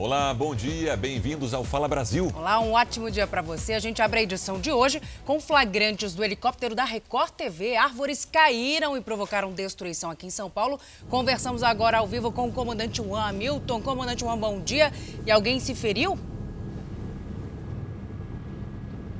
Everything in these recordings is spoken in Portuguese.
Olá, bom dia, bem-vindos ao Fala Brasil. Olá, um ótimo dia para você. A gente abre a edição de hoje com flagrantes do helicóptero da Record TV. Árvores caíram e provocaram destruição aqui em São Paulo. Conversamos agora ao vivo com o comandante Juan Hamilton. Comandante Juan, bom dia. E alguém se feriu?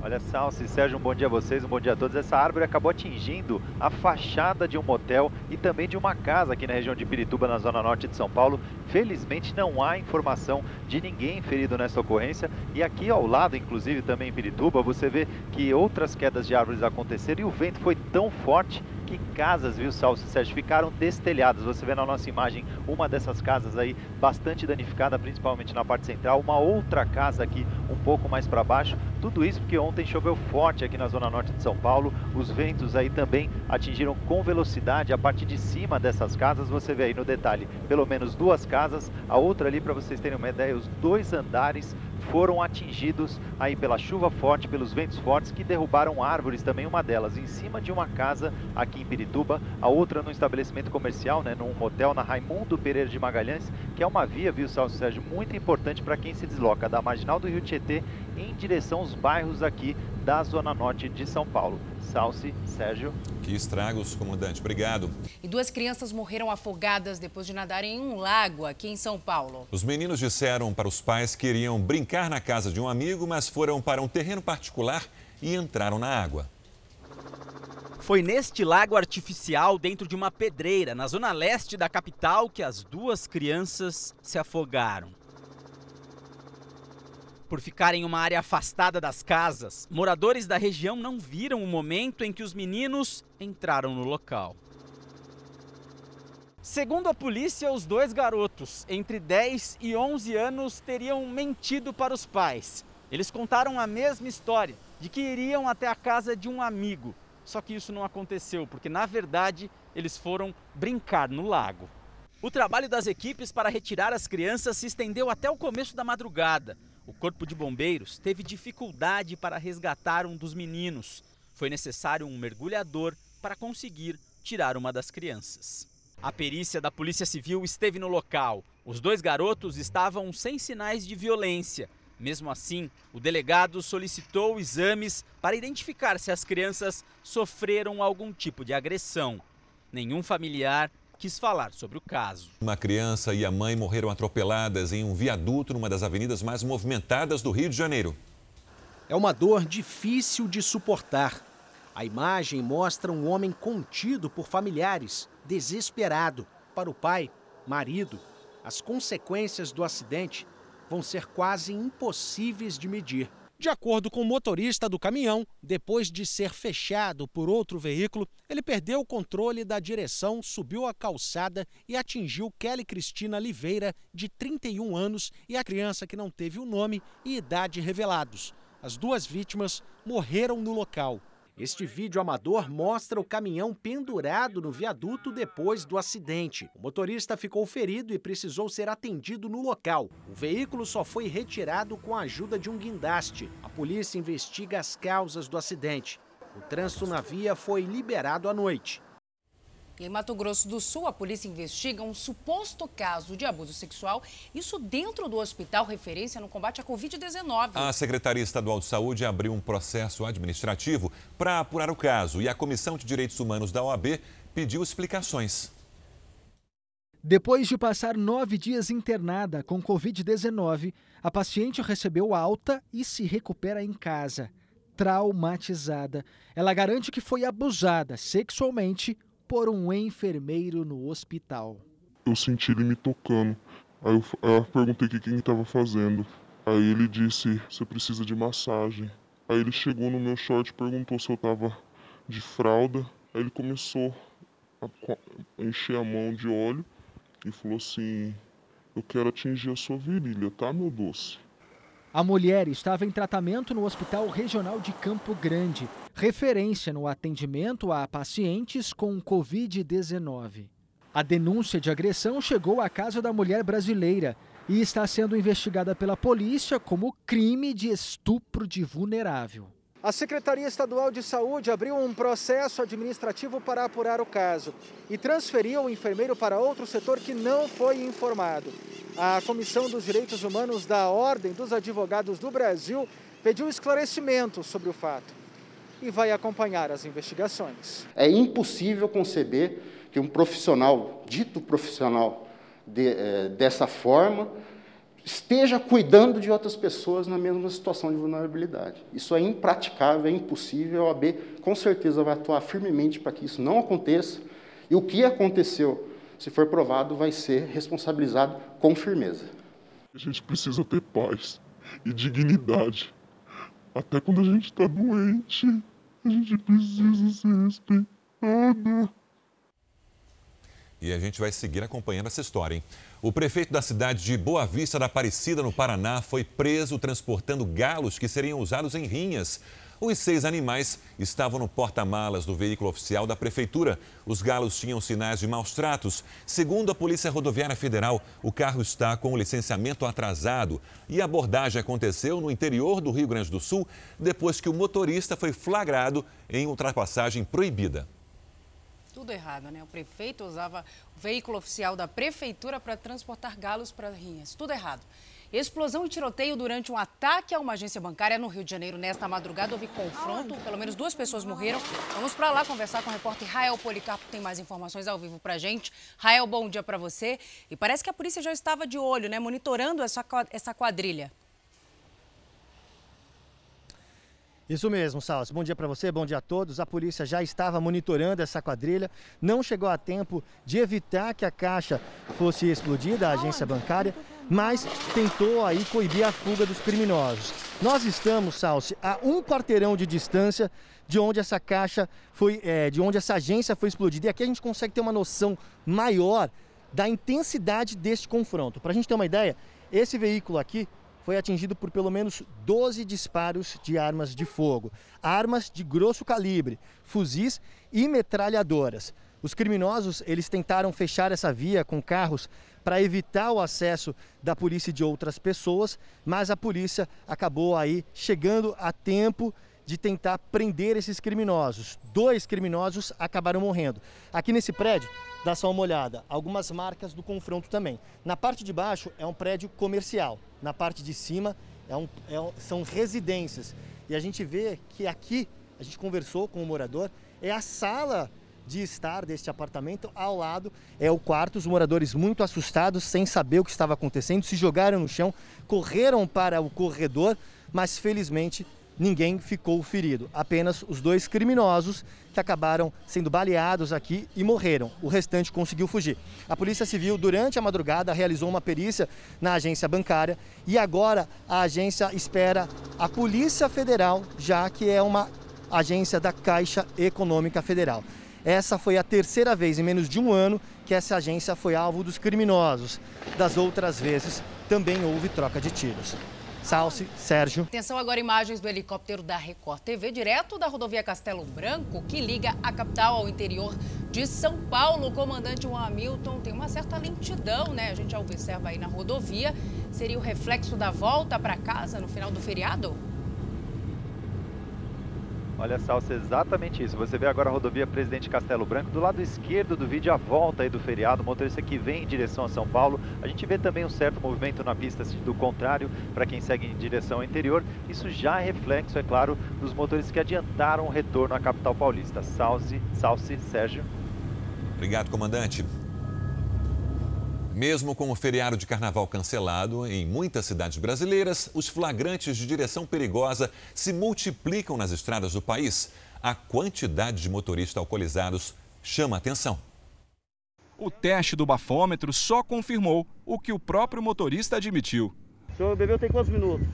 Olha, Salsi, Sérgio, um bom dia a vocês, um bom dia a todos. Essa árvore acabou atingindo a fachada de um motel e também de uma casa aqui na região de Pirituba, na zona norte de São Paulo. Felizmente não há informação de ninguém ferido nessa ocorrência. E aqui ao lado, inclusive também em Pirituba, você vê que outras quedas de árvores aconteceram e o vento foi tão forte que casas, viu, Salso Sérgio, ficaram destelhadas. Você vê na nossa imagem uma dessas casas aí bastante danificada, principalmente na parte central. Uma outra casa aqui um pouco mais para baixo. Tudo isso porque ontem choveu forte aqui na zona norte de São Paulo. Os ventos aí também atingiram com velocidade a parte de cima dessas casas. Você vê aí no detalhe, pelo menos duas casas. A outra ali, para vocês terem uma ideia, os dois andares foram atingidos aí pela chuva forte, pelos ventos fortes que derrubaram árvores também, uma delas em cima de uma casa aqui em Pirituba, a outra num estabelecimento comercial, né, num hotel na Raimundo Pereira de Magalhães, que é uma via, viu, Celso Sérgio, muito importante para quem se desloca da marginal do Rio Tietê em direção aos bairros aqui da Zona Norte de São Paulo. Salce, Sérgio. Que estragos, comandante. Obrigado. E duas crianças morreram afogadas depois de nadarem em um lago aqui em São Paulo. Os meninos disseram para os pais que iriam brincar na casa de um amigo, mas foram para um terreno particular e entraram na água. Foi neste lago artificial, dentro de uma pedreira, na zona leste da capital, que as duas crianças se afogaram. Por ficarem em uma área afastada das casas, moradores da região não viram o momento em que os meninos entraram no local. Segundo a polícia, os dois garotos, entre 10 e 11 anos, teriam mentido para os pais. Eles contaram a mesma história, de que iriam até a casa de um amigo. Só que isso não aconteceu, porque na verdade eles foram brincar no lago. O trabalho das equipes para retirar as crianças se estendeu até o começo da madrugada. O Corpo de Bombeiros teve dificuldade para resgatar um dos meninos. Foi necessário um mergulhador para conseguir tirar uma das crianças. A perícia da Polícia Civil esteve no local. Os dois garotos estavam sem sinais de violência. Mesmo assim, o delegado solicitou exames para identificar se as crianças sofreram algum tipo de agressão. Nenhum familiar quis falar sobre o caso. Uma criança e a mãe morreram atropeladas em um viaduto numa das avenidas mais movimentadas do Rio de Janeiro. É uma dor difícil de suportar. A imagem mostra um homem contido por familiares, desesperado. Para o pai, marido, as consequências do acidente vão ser quase impossíveis de medir. De acordo com o motorista do caminhão, depois de ser fechado por outro veículo, ele perdeu o controle da direção, subiu a calçada e atingiu Kelly Cristina Oliveira, de 31 anos, e a criança que não teve o nome e idade revelados. As duas vítimas morreram no local. Este vídeo amador mostra o caminhão pendurado no viaduto depois do acidente. O motorista ficou ferido e precisou ser atendido no local. O veículo só foi retirado com a ajuda de um guindaste. A polícia investiga as causas do acidente. O trânsito na via foi liberado à noite. Em Mato Grosso do Sul, a polícia investiga um suposto caso de abuso sexual, isso dentro do hospital referência no combate à Covid-19. A Secretaria Estadual de Saúde abriu um processo administrativo para apurar o caso e a Comissão de Direitos Humanos da OAB pediu explicações. Depois de passar nove dias internada com Covid-19, a paciente recebeu alta e se recupera em casa. Traumatizada, ela garante que foi abusada sexualmente por um enfermeiro no hospital. Eu senti ele me tocando. Aí eu, eu perguntei o que quem estava fazendo. Aí ele disse: Você precisa de massagem. Aí ele chegou no meu short e perguntou se eu estava de fralda. Aí ele começou a encher a mão de óleo e falou assim: Eu quero atingir a sua virilha, tá, meu doce? A mulher estava em tratamento no Hospital Regional de Campo Grande, referência no atendimento a pacientes com Covid-19. A denúncia de agressão chegou à casa da mulher brasileira e está sendo investigada pela polícia como crime de estupro de vulnerável. A Secretaria Estadual de Saúde abriu um processo administrativo para apurar o caso e transferiu o enfermeiro para outro setor que não foi informado. A Comissão dos Direitos Humanos da Ordem dos Advogados do Brasil pediu esclarecimento sobre o fato e vai acompanhar as investigações. É impossível conceber que um profissional, dito profissional, de, é, dessa forma, esteja cuidando de outras pessoas na mesma situação de vulnerabilidade. Isso é impraticável, é impossível. A OAB com certeza vai atuar firmemente para que isso não aconteça. E o que aconteceu, se for provado, vai ser responsabilizado com firmeza. A gente precisa ter paz e dignidade. Até quando a gente está doente, a gente precisa ser respeitado. E a gente vai seguir acompanhando essa história, hein? O prefeito da cidade de Boa Vista da Aparecida, no Paraná, foi preso transportando galos que seriam usados em rinhas. Os seis animais estavam no porta-malas do veículo oficial da prefeitura. Os galos tinham sinais de maus tratos. Segundo a Polícia Rodoviária Federal, o carro está com o licenciamento atrasado e a abordagem aconteceu no interior do Rio Grande do Sul depois que o motorista foi flagrado em ultrapassagem proibida tudo errado, né? O prefeito usava o veículo oficial da prefeitura para transportar galos para rinhas. Tudo errado. Explosão e tiroteio durante um ataque a uma agência bancária no Rio de Janeiro. Nesta madrugada houve confronto, pelo menos duas pessoas morreram. Vamos para lá conversar com o repórter Rael Policarpo, que tem mais informações ao vivo para gente. Rael, bom dia para você. E parece que a polícia já estava de olho, né, monitorando essa, essa quadrilha. Isso mesmo, Salso. Bom dia para você, bom dia a todos. A polícia já estava monitorando essa quadrilha, não chegou a tempo de evitar que a caixa fosse explodida, a agência bancária, mas tentou aí coibir a fuga dos criminosos. Nós estamos, Salsi, a um quarteirão de distância de onde essa caixa foi, é, de onde essa agência foi explodida. E aqui a gente consegue ter uma noção maior da intensidade deste confronto. Para a gente ter uma ideia, esse veículo aqui foi atingido por pelo menos 12 disparos de armas de fogo, armas de grosso calibre, fuzis e metralhadoras. Os criminosos, eles tentaram fechar essa via com carros para evitar o acesso da polícia e de outras pessoas, mas a polícia acabou aí chegando a tempo de tentar prender esses criminosos. Dois criminosos acabaram morrendo. Aqui nesse prédio, dá só uma olhada, algumas marcas do confronto também. Na parte de baixo é um prédio comercial, na parte de cima é um, é são residências. E a gente vê que aqui, a gente conversou com o morador, é a sala de estar deste apartamento. Ao lado é o quarto. Os moradores, muito assustados, sem saber o que estava acontecendo, se jogaram no chão, correram para o corredor, mas felizmente ninguém ficou ferido. Apenas os dois criminosos que acabaram sendo baleados aqui e morreram. O restante conseguiu fugir. A Polícia Civil, durante a madrugada, realizou uma perícia na agência bancária e agora a agência espera a Polícia Federal, já que é uma agência da Caixa Econômica Federal. Essa foi a terceira vez em menos de um ano que essa agência foi alvo dos criminosos. Das outras vezes, também houve troca de tiros. Salce, Sérgio. Atenção agora, imagens do helicóptero da Record TV, direto da rodovia Castelo Branco, que liga a capital ao interior de São Paulo. O comandante Juan Hamilton tem uma certa lentidão, né? A gente já observa aí na rodovia. Seria o reflexo da volta para casa no final do feriado? Olha, Salsa, exatamente isso. Você vê agora a rodovia Presidente Castelo Branco, do lado esquerdo do vídeo, a volta aí do feriado, o motorista que vem em direção a São Paulo. A gente vê também um certo movimento na pista do contrário, para quem segue em direção ao interior. Isso já é reflexo, é claro, dos motoristas que adiantaram o retorno à capital paulista. Salse, Salse, Sérgio. Obrigado, comandante. Mesmo com o feriado de carnaval cancelado, em muitas cidades brasileiras, os flagrantes de direção perigosa se multiplicam nas estradas do país. A quantidade de motoristas alcoolizados chama atenção. O teste do bafômetro só confirmou o que o próprio motorista admitiu. O senhor bebeu tem quantos minutos?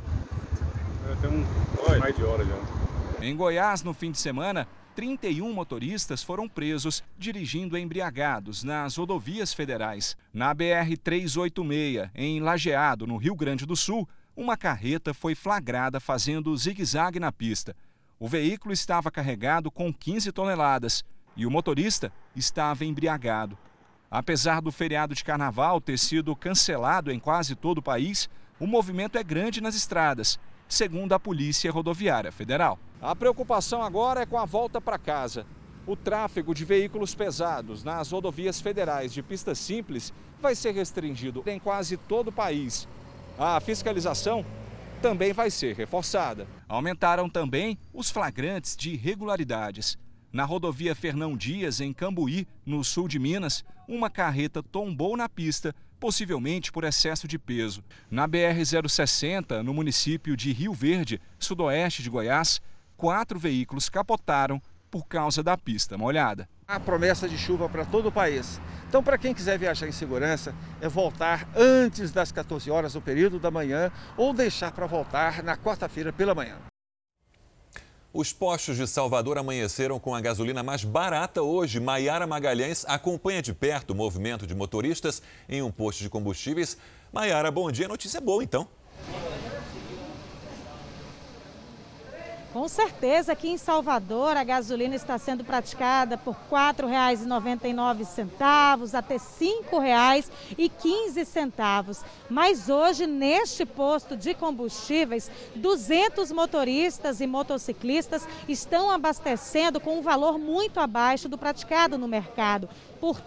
Eu tenho mais de hora já. Em Goiás, no fim de semana, 31 motoristas foram presos dirigindo embriagados nas rodovias federais. Na BR-386, em Lajeado, no Rio Grande do Sul, uma carreta foi flagrada fazendo zigue-zague na pista. O veículo estava carregado com 15 toneladas e o motorista estava embriagado. Apesar do feriado de carnaval ter sido cancelado em quase todo o país, o movimento é grande nas estradas, segundo a Polícia Rodoviária Federal. A preocupação agora é com a volta para casa. O tráfego de veículos pesados nas rodovias federais de pista simples vai ser restringido em quase todo o país. A fiscalização também vai ser reforçada. Aumentaram também os flagrantes de irregularidades. Na rodovia Fernão Dias, em Cambuí, no sul de Minas, uma carreta tombou na pista, possivelmente por excesso de peso. Na BR-060, no município de Rio Verde, sudoeste de Goiás, quatro veículos capotaram por causa da pista molhada. A promessa de chuva para todo o país. Então, para quem quiser viajar em segurança, é voltar antes das 14 horas no período da manhã ou deixar para voltar na quarta-feira pela manhã. Os postos de Salvador amanheceram com a gasolina mais barata hoje. Maiara Magalhães acompanha de perto o movimento de motoristas em um posto de combustíveis. Maiara, bom dia. Notícia boa, então. Com certeza aqui em Salvador a gasolina está sendo praticada por R$ 4,99 até R$ 5,15. Mas hoje, neste posto de combustíveis, 200 motoristas e motociclistas estão abastecendo com um valor muito abaixo do praticado no mercado por R$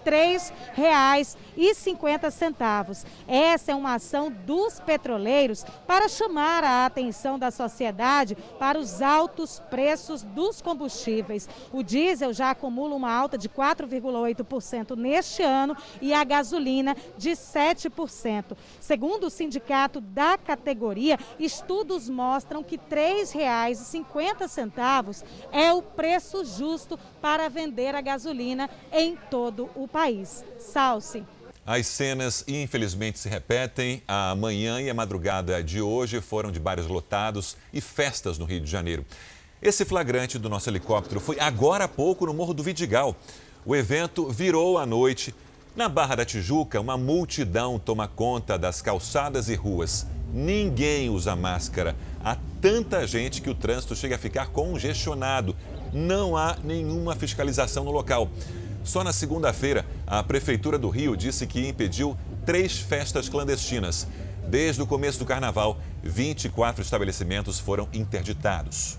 3,50. Essa é uma ação dos petroleiros para chamar a atenção da sociedade para os altos preços dos combustíveis. O diesel já acumula uma alta de 4,8% neste ano e a gasolina de 7%. Segundo o sindicato da categoria, estudos mostram que R$ 3,50 é o preço justo para vender a gasolina em todo o país. Salce. As cenas, infelizmente, se repetem. A manhã e a madrugada de hoje foram de bares lotados e festas no Rio de Janeiro. Esse flagrante do nosso helicóptero foi agora há pouco no Morro do Vidigal. O evento virou à noite. Na Barra da Tijuca, uma multidão toma conta das calçadas e ruas. Ninguém usa máscara. Há tanta gente que o trânsito chega a ficar congestionado. Não há nenhuma fiscalização no local. Só na segunda-feira, a Prefeitura do Rio disse que impediu três festas clandestinas. Desde o começo do carnaval, 24 estabelecimentos foram interditados.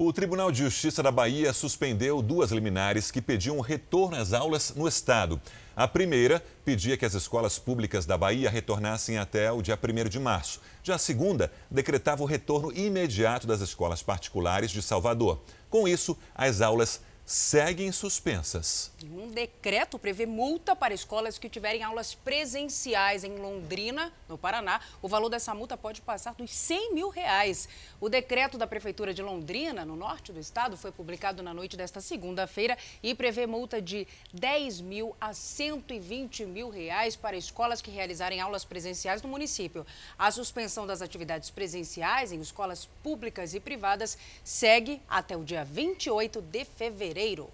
O Tribunal de Justiça da Bahia suspendeu duas liminares que pediam retorno às aulas no estado. A primeira pedia que as escolas públicas da Bahia retornassem até o dia 1 de março. Já a segunda decretava o retorno imediato das escolas particulares de Salvador. Com isso, as aulas seguem suspensas. Um decreto prevê multa para escolas que tiverem aulas presenciais em Londrina, no Paraná. O valor dessa multa pode passar dos 100 mil reais. O decreto da Prefeitura de Londrina, no norte do estado, foi publicado na noite desta segunda-feira e prevê multa de 10 mil a 120 mil reais para escolas que realizarem aulas presenciais no município. A suspensão das atividades presenciais em escolas públicas e privadas segue até o dia 28 de fevereiro fevereiro.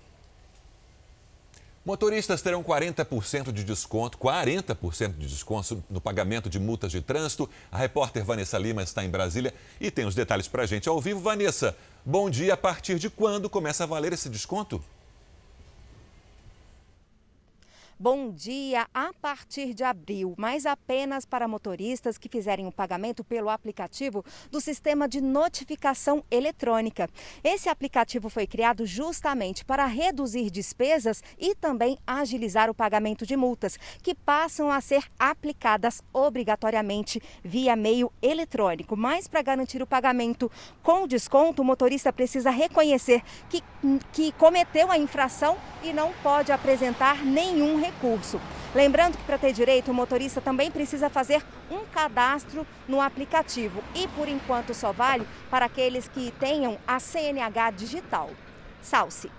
Motoristas terão 40% de desconto, 40% de desconto no pagamento de multas de trânsito. A repórter Vanessa Lima está em Brasília e tem os detalhes para a gente ao vivo. Vanessa, bom dia. A partir de quando começa a valer esse desconto? Bom dia a partir de abril, mas apenas para motoristas que fizerem o pagamento pelo aplicativo do sistema de notificação eletrônica. Esse aplicativo foi criado justamente para reduzir despesas e também agilizar o pagamento de multas, que passam a ser aplicadas obrigatoriamente via meio eletrônico. Mas para garantir o pagamento com desconto, o motorista precisa reconhecer que, que cometeu a infração e não pode apresentar nenhum recurso. Lembrando que para ter direito, o motorista também precisa fazer um cadastro no aplicativo e por enquanto só vale para aqueles que tenham a CNH digital. Salce.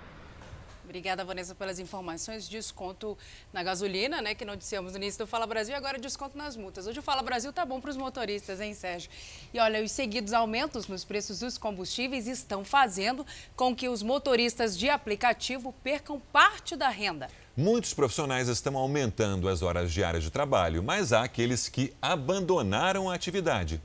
Obrigada, Vanessa, pelas informações. Desconto na gasolina, né, que noticiamos no início do Fala Brasil, agora desconto nas multas. Hoje o Fala Brasil tá bom para os motoristas, hein, Sérgio? E olha, os seguidos aumentos nos preços dos combustíveis estão fazendo com que os motoristas de aplicativo percam parte da renda. Muitos profissionais estão aumentando as horas diárias de trabalho, mas há aqueles que abandonaram a atividade.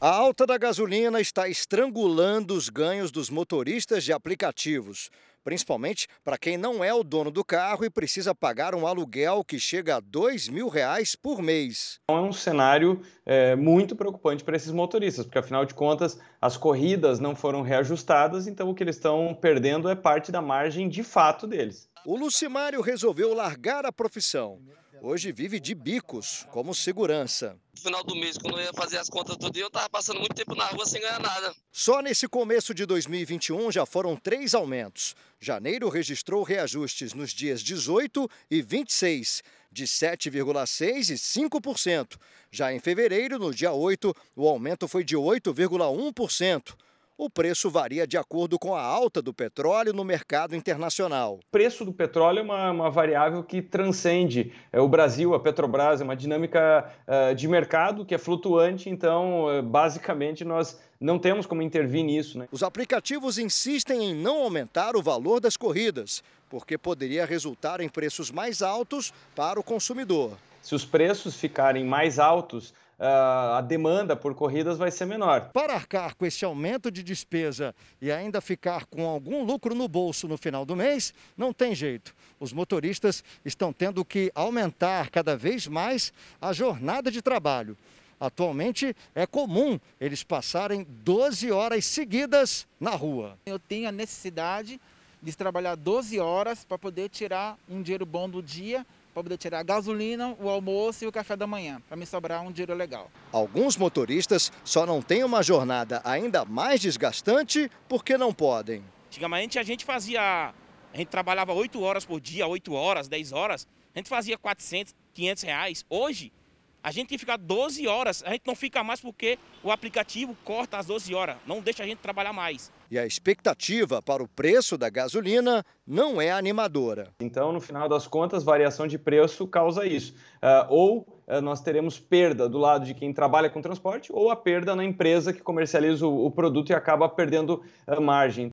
A alta da gasolina está estrangulando os ganhos dos motoristas de aplicativos. Principalmente para quem não é o dono do carro e precisa pagar um aluguel que chega a dois mil reais por mês. É um cenário é, muito preocupante para esses motoristas, porque afinal de contas as corridas não foram reajustadas, então o que eles estão perdendo é parte da margem de fato deles. O Lucimário resolveu largar a profissão. Hoje vive de bicos, como segurança. No final do mês, quando eu ia fazer as contas todo dia, eu estava passando muito tempo na rua sem ganhar nada. Só nesse começo de 2021 já foram três aumentos. Janeiro registrou reajustes nos dias 18 e 26, de 7,6% e 5%. Já em fevereiro, no dia 8, o aumento foi de 8,1%. O preço varia de acordo com a alta do petróleo no mercado internacional. O preço do petróleo é uma, uma variável que transcende é, o Brasil, a Petrobras, é uma dinâmica uh, de mercado que é flutuante, então, uh, basicamente, nós não temos como intervir nisso. Né? Os aplicativos insistem em não aumentar o valor das corridas, porque poderia resultar em preços mais altos para o consumidor. Se os preços ficarem mais altos, a demanda por corridas vai ser menor. Para arcar com esse aumento de despesa e ainda ficar com algum lucro no bolso no final do mês, não tem jeito. Os motoristas estão tendo que aumentar cada vez mais a jornada de trabalho. Atualmente é comum eles passarem 12 horas seguidas na rua. Eu tenho a necessidade de trabalhar 12 horas para poder tirar um dinheiro bom do dia para poder tirar a gasolina, o almoço e o café da manhã, para me sobrar um dinheiro legal. Alguns motoristas só não têm uma jornada ainda mais desgastante porque não podem. Antigamente a gente fazia, a gente trabalhava 8 horas por dia, 8 horas, 10 horas, a gente fazia 400, 500 reais. Hoje a gente tem que ficar 12 horas, a gente não fica mais porque o aplicativo corta as 12 horas, não deixa a gente trabalhar mais. E a expectativa para o preço da gasolina não é animadora. Então, no final das contas, variação de preço causa isso. Uh, ou uh, nós teremos perda do lado de quem trabalha com transporte, ou a perda na empresa que comercializa o, o produto e acaba perdendo uh, margem.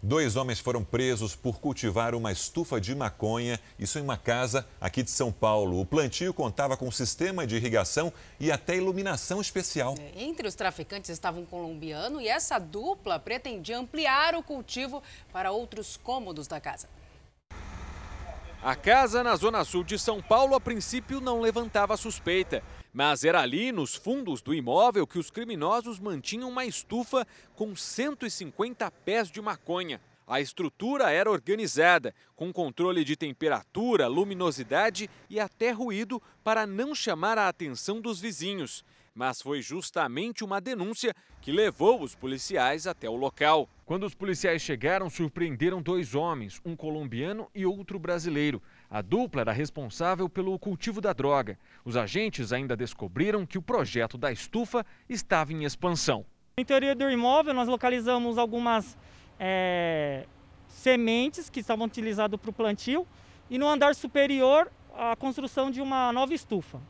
Dois homens foram presos por cultivar uma estufa de maconha, isso em uma casa aqui de São Paulo. O plantio contava com sistema de irrigação e até iluminação especial. É, entre os traficantes estava um colombiano e essa dupla pretendia ampliar o cultivo para outros cômodos da casa. A casa na zona sul de São Paulo a princípio não levantava suspeita. Mas era ali, nos fundos do imóvel, que os criminosos mantinham uma estufa com 150 pés de maconha. A estrutura era organizada, com controle de temperatura, luminosidade e até ruído para não chamar a atenção dos vizinhos. Mas foi justamente uma denúncia que levou os policiais até o local. Quando os policiais chegaram, surpreenderam dois homens, um colombiano e outro brasileiro. A dupla era responsável pelo cultivo da droga. Os agentes ainda descobriram que o projeto da estufa estava em expansão. No interior do imóvel, nós localizamos algumas é, sementes que estavam utilizadas para o plantio e no andar superior, a construção de uma nova estufa.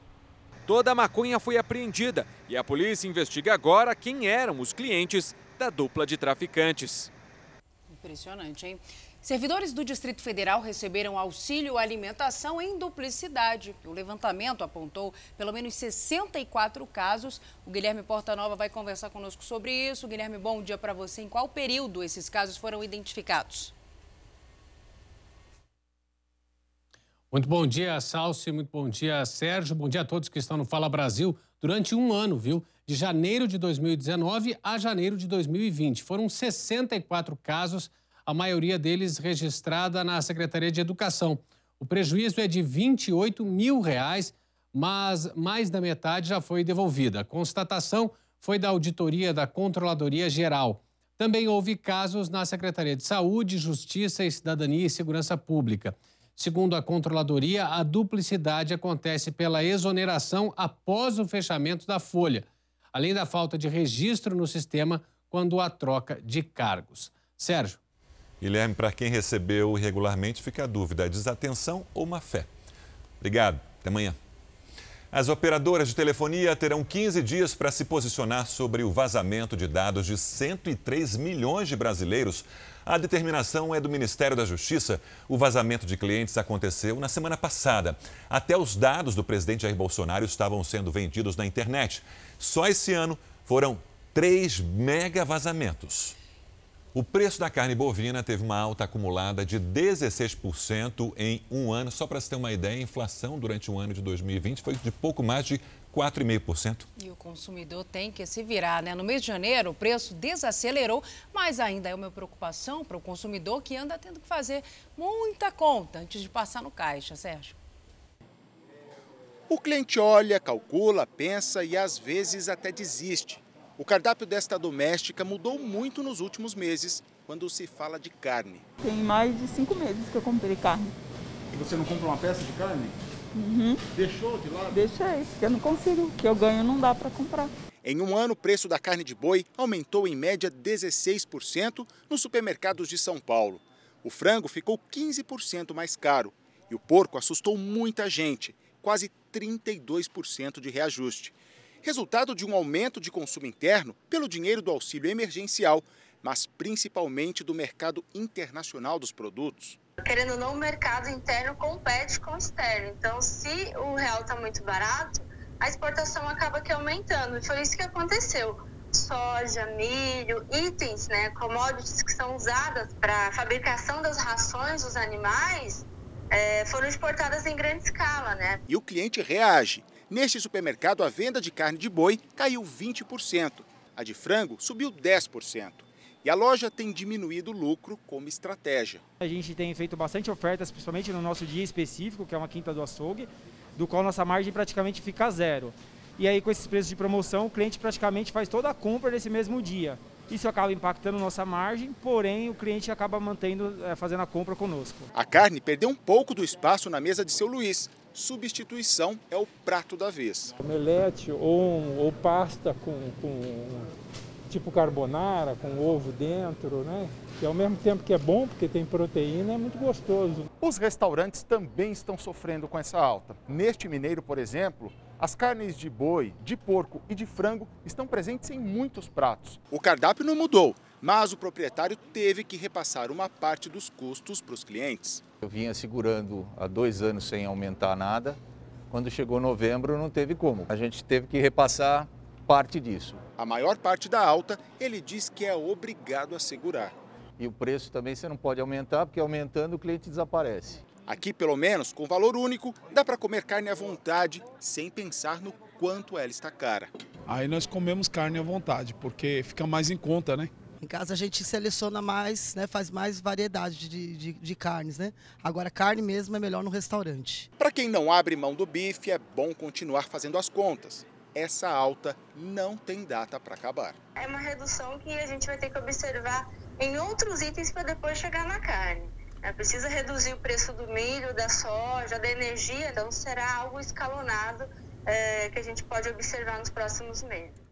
Toda a maconha foi apreendida e a polícia investiga agora quem eram os clientes da dupla de traficantes. Impressionante, hein? Servidores do Distrito Federal receberam auxílio alimentação em duplicidade. O levantamento apontou pelo menos 64 casos. O Guilherme Portanova vai conversar conosco sobre isso. Guilherme, bom dia para você. Em qual período esses casos foram identificados? Muito bom dia, Salsi. Muito bom dia, Sérgio. Bom dia a todos que estão no Fala Brasil. Durante um ano, viu? De janeiro de 2019 a janeiro de 2020. Foram 64 casos a maioria deles registrada na Secretaria de Educação. O prejuízo é de 28 mil reais, mas mais da metade já foi devolvida. A constatação foi da auditoria da Controladoria Geral. Também houve casos na Secretaria de Saúde, Justiça e Cidadania e Segurança Pública. Segundo a Controladoria, a duplicidade acontece pela exoneração após o fechamento da folha, além da falta de registro no sistema quando há troca de cargos. Sérgio. Guilherme, para quem recebeu irregularmente, fica a dúvida: é desatenção ou má fé? Obrigado. Até amanhã. As operadoras de telefonia terão 15 dias para se posicionar sobre o vazamento de dados de 103 milhões de brasileiros. A determinação é do Ministério da Justiça. O vazamento de clientes aconteceu na semana passada. Até os dados do presidente Jair Bolsonaro estavam sendo vendidos na internet. Só esse ano foram 3 mega vazamentos. O preço da carne bovina teve uma alta acumulada de 16% em um ano. Só para você ter uma ideia, a inflação durante o ano de 2020 foi de pouco mais de 4,5%. E o consumidor tem que se virar, né? No mês de janeiro, o preço desacelerou, mas ainda é uma preocupação para o consumidor que anda tendo que fazer muita conta antes de passar no caixa, Sérgio. O cliente olha, calcula, pensa e às vezes até desiste. O cardápio desta doméstica mudou muito nos últimos meses, quando se fala de carne. Tem mais de cinco meses que eu comprei carne. E você não compra uma peça de carne? Uhum. Deixou de lado? Deixei, porque eu não consigo. O que eu ganho não dá para comprar. Em um ano, o preço da carne de boi aumentou em média 16% nos supermercados de São Paulo. O frango ficou 15% mais caro e o porco assustou muita gente, quase 32% de reajuste. Resultado de um aumento de consumo interno pelo dinheiro do auxílio emergencial, mas principalmente do mercado internacional dos produtos. Querendo ou não, o mercado interno compete com o externo. Então, se o real está muito barato, a exportação acaba que aumentando. E foi isso que aconteceu. Soja, milho, itens, né, commodities que são usadas para a fabricação das rações dos animais, é, foram exportadas em grande escala. Né? E o cliente reage. Neste supermercado, a venda de carne de boi caiu 20%. A de frango subiu 10%. E a loja tem diminuído o lucro como estratégia. A gente tem feito bastante ofertas, principalmente no nosso dia específico, que é uma quinta do açougue, do qual nossa margem praticamente fica zero. E aí, com esses preços de promoção, o cliente praticamente faz toda a compra nesse mesmo dia. Isso acaba impactando nossa margem, porém o cliente acaba mantendo, é, fazendo a compra conosco. A carne perdeu um pouco do espaço na mesa de seu Luiz. Substituição é o prato da vez. Omelete ou, ou pasta com, com tipo carbonara, com ovo dentro, né? Que ao mesmo tempo que é bom, porque tem proteína, é muito gostoso. Os restaurantes também estão sofrendo com essa alta. Neste Mineiro, por exemplo, as carnes de boi, de porco e de frango estão presentes em muitos pratos. O cardápio não mudou, mas o proprietário teve que repassar uma parte dos custos para os clientes. Eu vinha segurando há dois anos sem aumentar nada. Quando chegou novembro, não teve como. A gente teve que repassar parte disso. A maior parte da alta, ele diz que é obrigado a segurar. E o preço também você não pode aumentar, porque aumentando o cliente desaparece. Aqui, pelo menos, com valor único, dá para comer carne à vontade, sem pensar no quanto ela está cara. Aí nós comemos carne à vontade, porque fica mais em conta, né? Em casa a gente seleciona mais, né, faz mais variedade de, de, de, carnes, né? Agora carne mesmo é melhor no restaurante. Para quem não abre mão do bife, é bom continuar fazendo as contas. Essa alta não tem data para acabar. É uma redução que a gente vai ter que observar em outros itens para depois chegar na carne. É, precisa reduzir o preço do milho, da soja, da energia, então será algo escalonado é, que a gente pode observar nos próximos meses.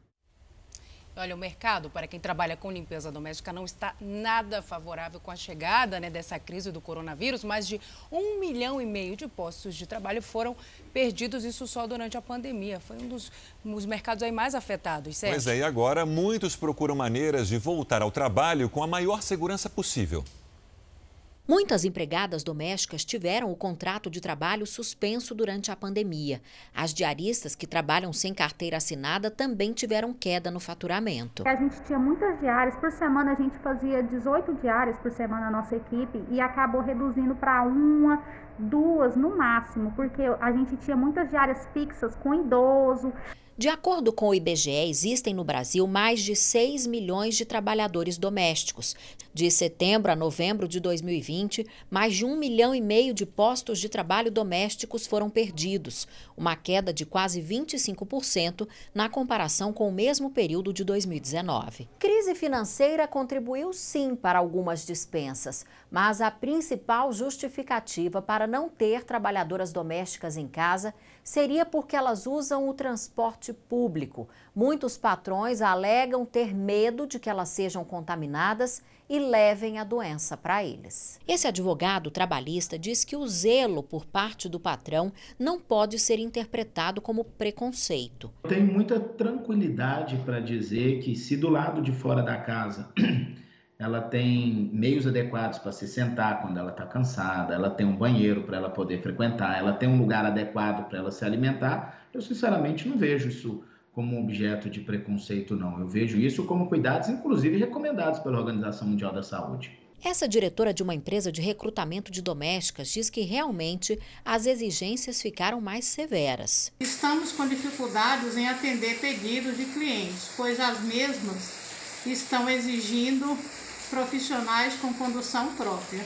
Olha, o mercado para quem trabalha com limpeza doméstica não está nada favorável com a chegada né, dessa crise do coronavírus. Mais de um milhão e meio de postos de trabalho foram perdidos, isso só durante a pandemia. Foi um dos, dos mercados aí mais afetados, certo? Pois é, e agora muitos procuram maneiras de voltar ao trabalho com a maior segurança possível. Muitas empregadas domésticas tiveram o contrato de trabalho suspenso durante a pandemia. As diaristas que trabalham sem carteira assinada também tiveram queda no faturamento. A gente tinha muitas diárias, por semana a gente fazia 18 diárias por semana na nossa equipe e acabou reduzindo para uma, duas no máximo, porque a gente tinha muitas diárias fixas com idoso. De acordo com o IBGE, existem no Brasil mais de 6 milhões de trabalhadores domésticos. De setembro a novembro de 2020, mais de um milhão e meio de postos de trabalho domésticos foram perdidos, uma queda de quase 25% na comparação com o mesmo período de 2019. Crise financeira contribuiu sim para algumas dispensas, mas a principal justificativa para não ter trabalhadoras domésticas em casa seria porque elas usam o transporte público. Muitos patrões alegam ter medo de que elas sejam contaminadas e levem a doença para eles. Esse advogado trabalhista diz que o zelo por parte do patrão não pode ser interpretado como preconceito. Tenho muita tranquilidade para dizer que se do lado de fora da casa ela tem meios adequados para se sentar quando ela está cansada, ela tem um banheiro para ela poder frequentar, ela tem um lugar adequado para ela se alimentar. Eu, sinceramente, não vejo isso como objeto de preconceito, não. Eu vejo isso como cuidados, inclusive recomendados pela Organização Mundial da Saúde. Essa diretora de uma empresa de recrutamento de domésticas diz que realmente as exigências ficaram mais severas. Estamos com dificuldades em atender pedidos de clientes, pois as mesmas estão exigindo profissionais com condução própria.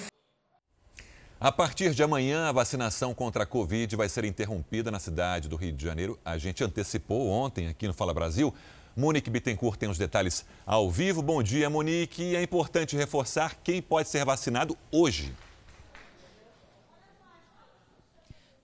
A partir de amanhã, a vacinação contra a Covid vai ser interrompida na cidade do Rio de Janeiro. A gente antecipou ontem aqui no Fala Brasil. Monique Bittencourt tem os detalhes ao vivo. Bom dia, Monique. É importante reforçar quem pode ser vacinado hoje.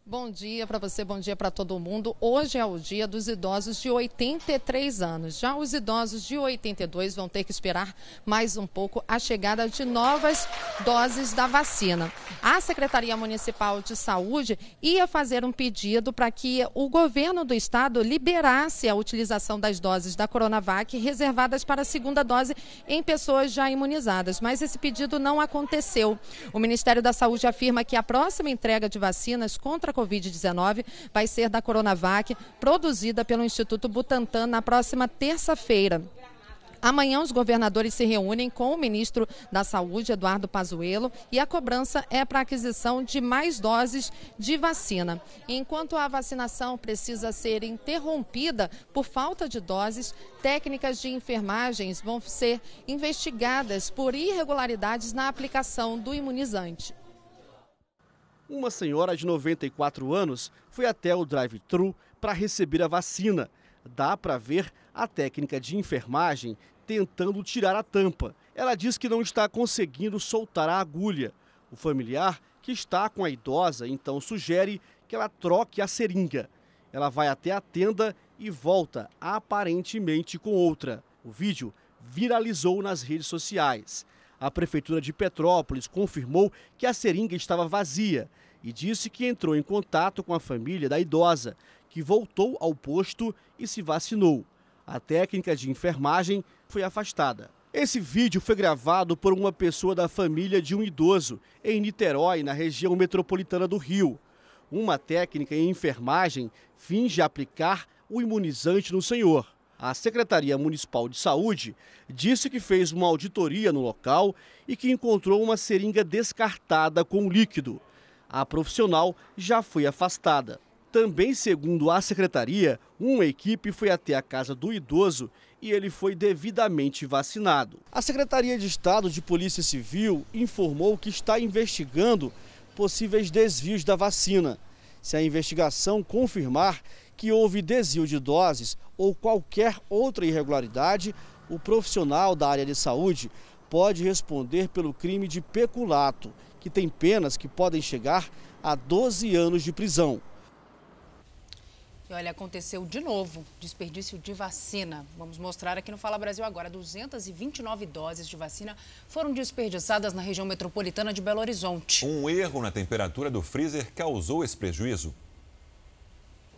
Bom dia para você, bom dia para todo mundo. Hoje é o dia dos idosos de 83 anos. Já os idosos de 82 vão ter que esperar mais um pouco a chegada de novas doses da vacina. A Secretaria Municipal de Saúde ia fazer um pedido para que o governo do estado liberasse a utilização das doses da Coronavac reservadas para a segunda dose em pessoas já imunizadas, mas esse pedido não aconteceu. O Ministério da Saúde afirma que a próxima entrega de vacinas contra Covid-19 vai ser da Coronavac, produzida pelo Instituto Butantan na próxima terça-feira. Amanhã os governadores se reúnem com o ministro da Saúde, Eduardo Pazuello, e a cobrança é para aquisição de mais doses de vacina. Enquanto a vacinação precisa ser interrompida por falta de doses, técnicas de enfermagens vão ser investigadas por irregularidades na aplicação do imunizante. Uma senhora de 94 anos foi até o drive-thru para receber a vacina. Dá para ver a técnica de enfermagem tentando tirar a tampa. Ela diz que não está conseguindo soltar a agulha. O familiar, que está com a idosa, então sugere que ela troque a seringa. Ela vai até a tenda e volta, aparentemente com outra. O vídeo viralizou nas redes sociais. A Prefeitura de Petrópolis confirmou que a seringa estava vazia e disse que entrou em contato com a família da idosa, que voltou ao posto e se vacinou. A técnica de enfermagem foi afastada. Esse vídeo foi gravado por uma pessoa da família de um idoso em Niterói, na região metropolitana do Rio. Uma técnica em enfermagem finge aplicar o imunizante no senhor. A Secretaria Municipal de Saúde disse que fez uma auditoria no local e que encontrou uma seringa descartada com líquido. A profissional já foi afastada. Também, segundo a secretaria, uma equipe foi até a casa do idoso e ele foi devidamente vacinado. A Secretaria de Estado de Polícia Civil informou que está investigando possíveis desvios da vacina. Se a investigação confirmar que houve desvio de doses ou qualquer outra irregularidade, o profissional da área de saúde pode responder pelo crime de peculato, que tem penas que podem chegar a 12 anos de prisão. E olha, aconteceu de novo desperdício de vacina. Vamos mostrar aqui no Fala Brasil agora. 229 doses de vacina foram desperdiçadas na região metropolitana de Belo Horizonte. Um erro na temperatura do freezer causou esse prejuízo.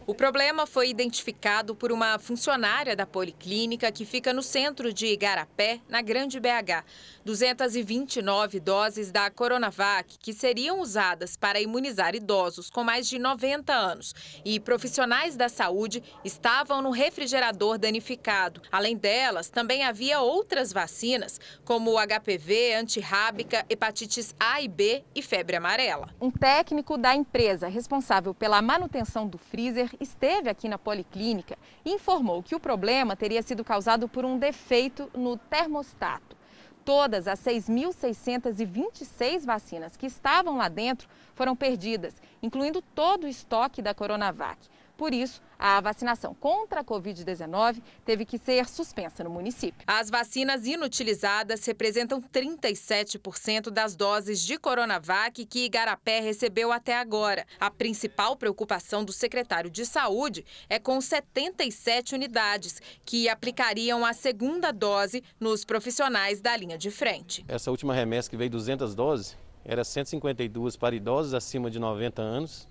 O problema foi identificado por uma funcionária da policlínica que fica no centro de Igarapé, na Grande BH. 229 doses da Coronavac, que seriam usadas para imunizar idosos com mais de 90 anos e profissionais da saúde, estavam no refrigerador danificado. Além delas, também havia outras vacinas, como o HPV, antirrábica, hepatites A e B e febre amarela. Um técnico da empresa responsável pela manutenção do freezer esteve aqui na policlínica e informou que o problema teria sido causado por um defeito no termostato. Todas as 6.626 vacinas que estavam lá dentro foram perdidas, incluindo todo o estoque da Coronavac. Por isso, a vacinação contra a Covid-19 teve que ser suspensa no município. As vacinas inutilizadas representam 37% das doses de Coronavac que Igarapé recebeu até agora. A principal preocupação do secretário de Saúde é com 77 unidades que aplicariam a segunda dose nos profissionais da linha de frente. Essa última remessa que veio 200 doses era 152 para idosos acima de 90 anos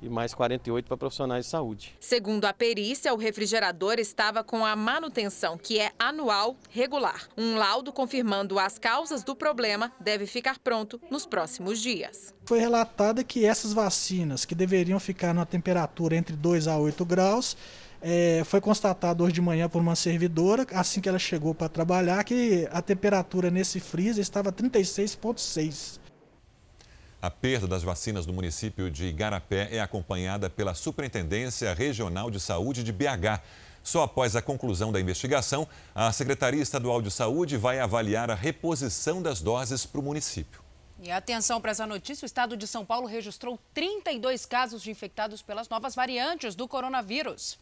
e mais 48 para profissionais de saúde. Segundo a perícia, o refrigerador estava com a manutenção, que é anual, regular. Um laudo confirmando as causas do problema deve ficar pronto nos próximos dias. Foi relatada que essas vacinas, que deveriam ficar numa temperatura entre 2 a 8 graus, é, foi constatado hoje de manhã por uma servidora, assim que ela chegou para trabalhar, que a temperatura nesse freezer estava 36,6. A perda das vacinas no município de Igarapé é acompanhada pela Superintendência Regional de Saúde de BH. Só após a conclusão da investigação, a Secretaria Estadual de Saúde vai avaliar a reposição das doses para o município. E atenção para essa notícia: o estado de São Paulo registrou 32 casos de infectados pelas novas variantes do coronavírus.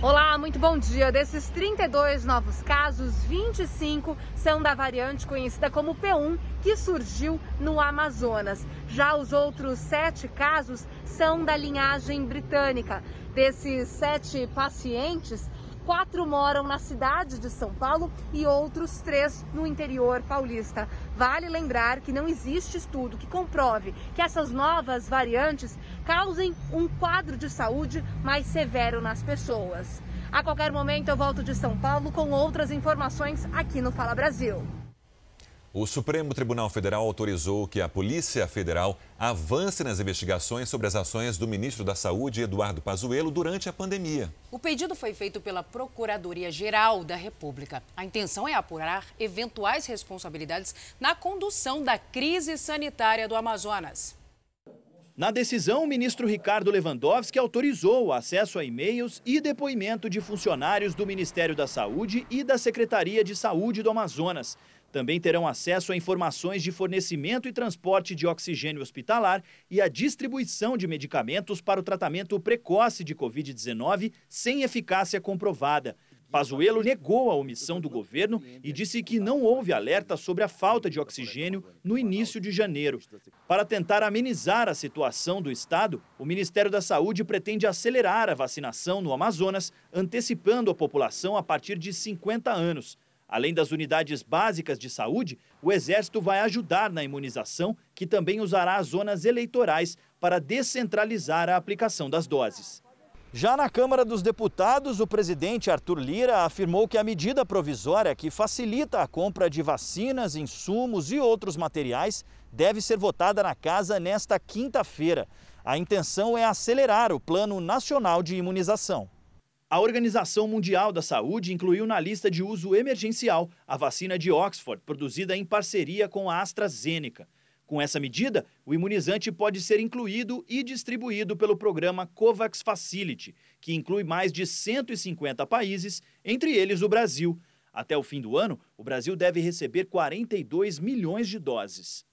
Olá, muito bom dia. Desses 32 novos casos, 25 são da variante conhecida como P1, que surgiu no Amazonas. Já os outros sete casos são da linhagem britânica. Desses sete pacientes, quatro moram na cidade de São Paulo e outros três no interior paulista. Vale lembrar que não existe estudo que comprove que essas novas variantes causem um quadro de saúde mais severo nas pessoas. A qualquer momento eu volto de São Paulo com outras informações aqui no Fala Brasil. O Supremo Tribunal Federal autorizou que a Polícia Federal avance nas investigações sobre as ações do ministro da Saúde, Eduardo Pazuello, durante a pandemia. O pedido foi feito pela Procuradoria-Geral da República. A intenção é apurar eventuais responsabilidades na condução da crise sanitária do Amazonas. Na decisão, o ministro Ricardo Lewandowski autorizou o acesso a e-mails e depoimento de funcionários do Ministério da Saúde e da Secretaria de Saúde do Amazonas. Também terão acesso a informações de fornecimento e transporte de oxigênio hospitalar e a distribuição de medicamentos para o tratamento precoce de Covid-19 sem eficácia comprovada. Pazuello negou a omissão do governo e disse que não houve alerta sobre a falta de oxigênio no início de janeiro. Para tentar amenizar a situação do estado, o Ministério da Saúde pretende acelerar a vacinação no Amazonas, antecipando a população a partir de 50 anos. Além das unidades básicas de saúde, o Exército vai ajudar na imunização, que também usará as zonas eleitorais para descentralizar a aplicação das doses. Já na Câmara dos Deputados, o presidente Arthur Lira afirmou que a medida provisória que facilita a compra de vacinas, insumos e outros materiais deve ser votada na casa nesta quinta-feira. A intenção é acelerar o Plano Nacional de Imunização. A Organização Mundial da Saúde incluiu na lista de uso emergencial a vacina de Oxford, produzida em parceria com a AstraZeneca. Com essa medida, o imunizante pode ser incluído e distribuído pelo programa COVAX Facility, que inclui mais de 150 países, entre eles o Brasil. Até o fim do ano, o Brasil deve receber 42 milhões de doses.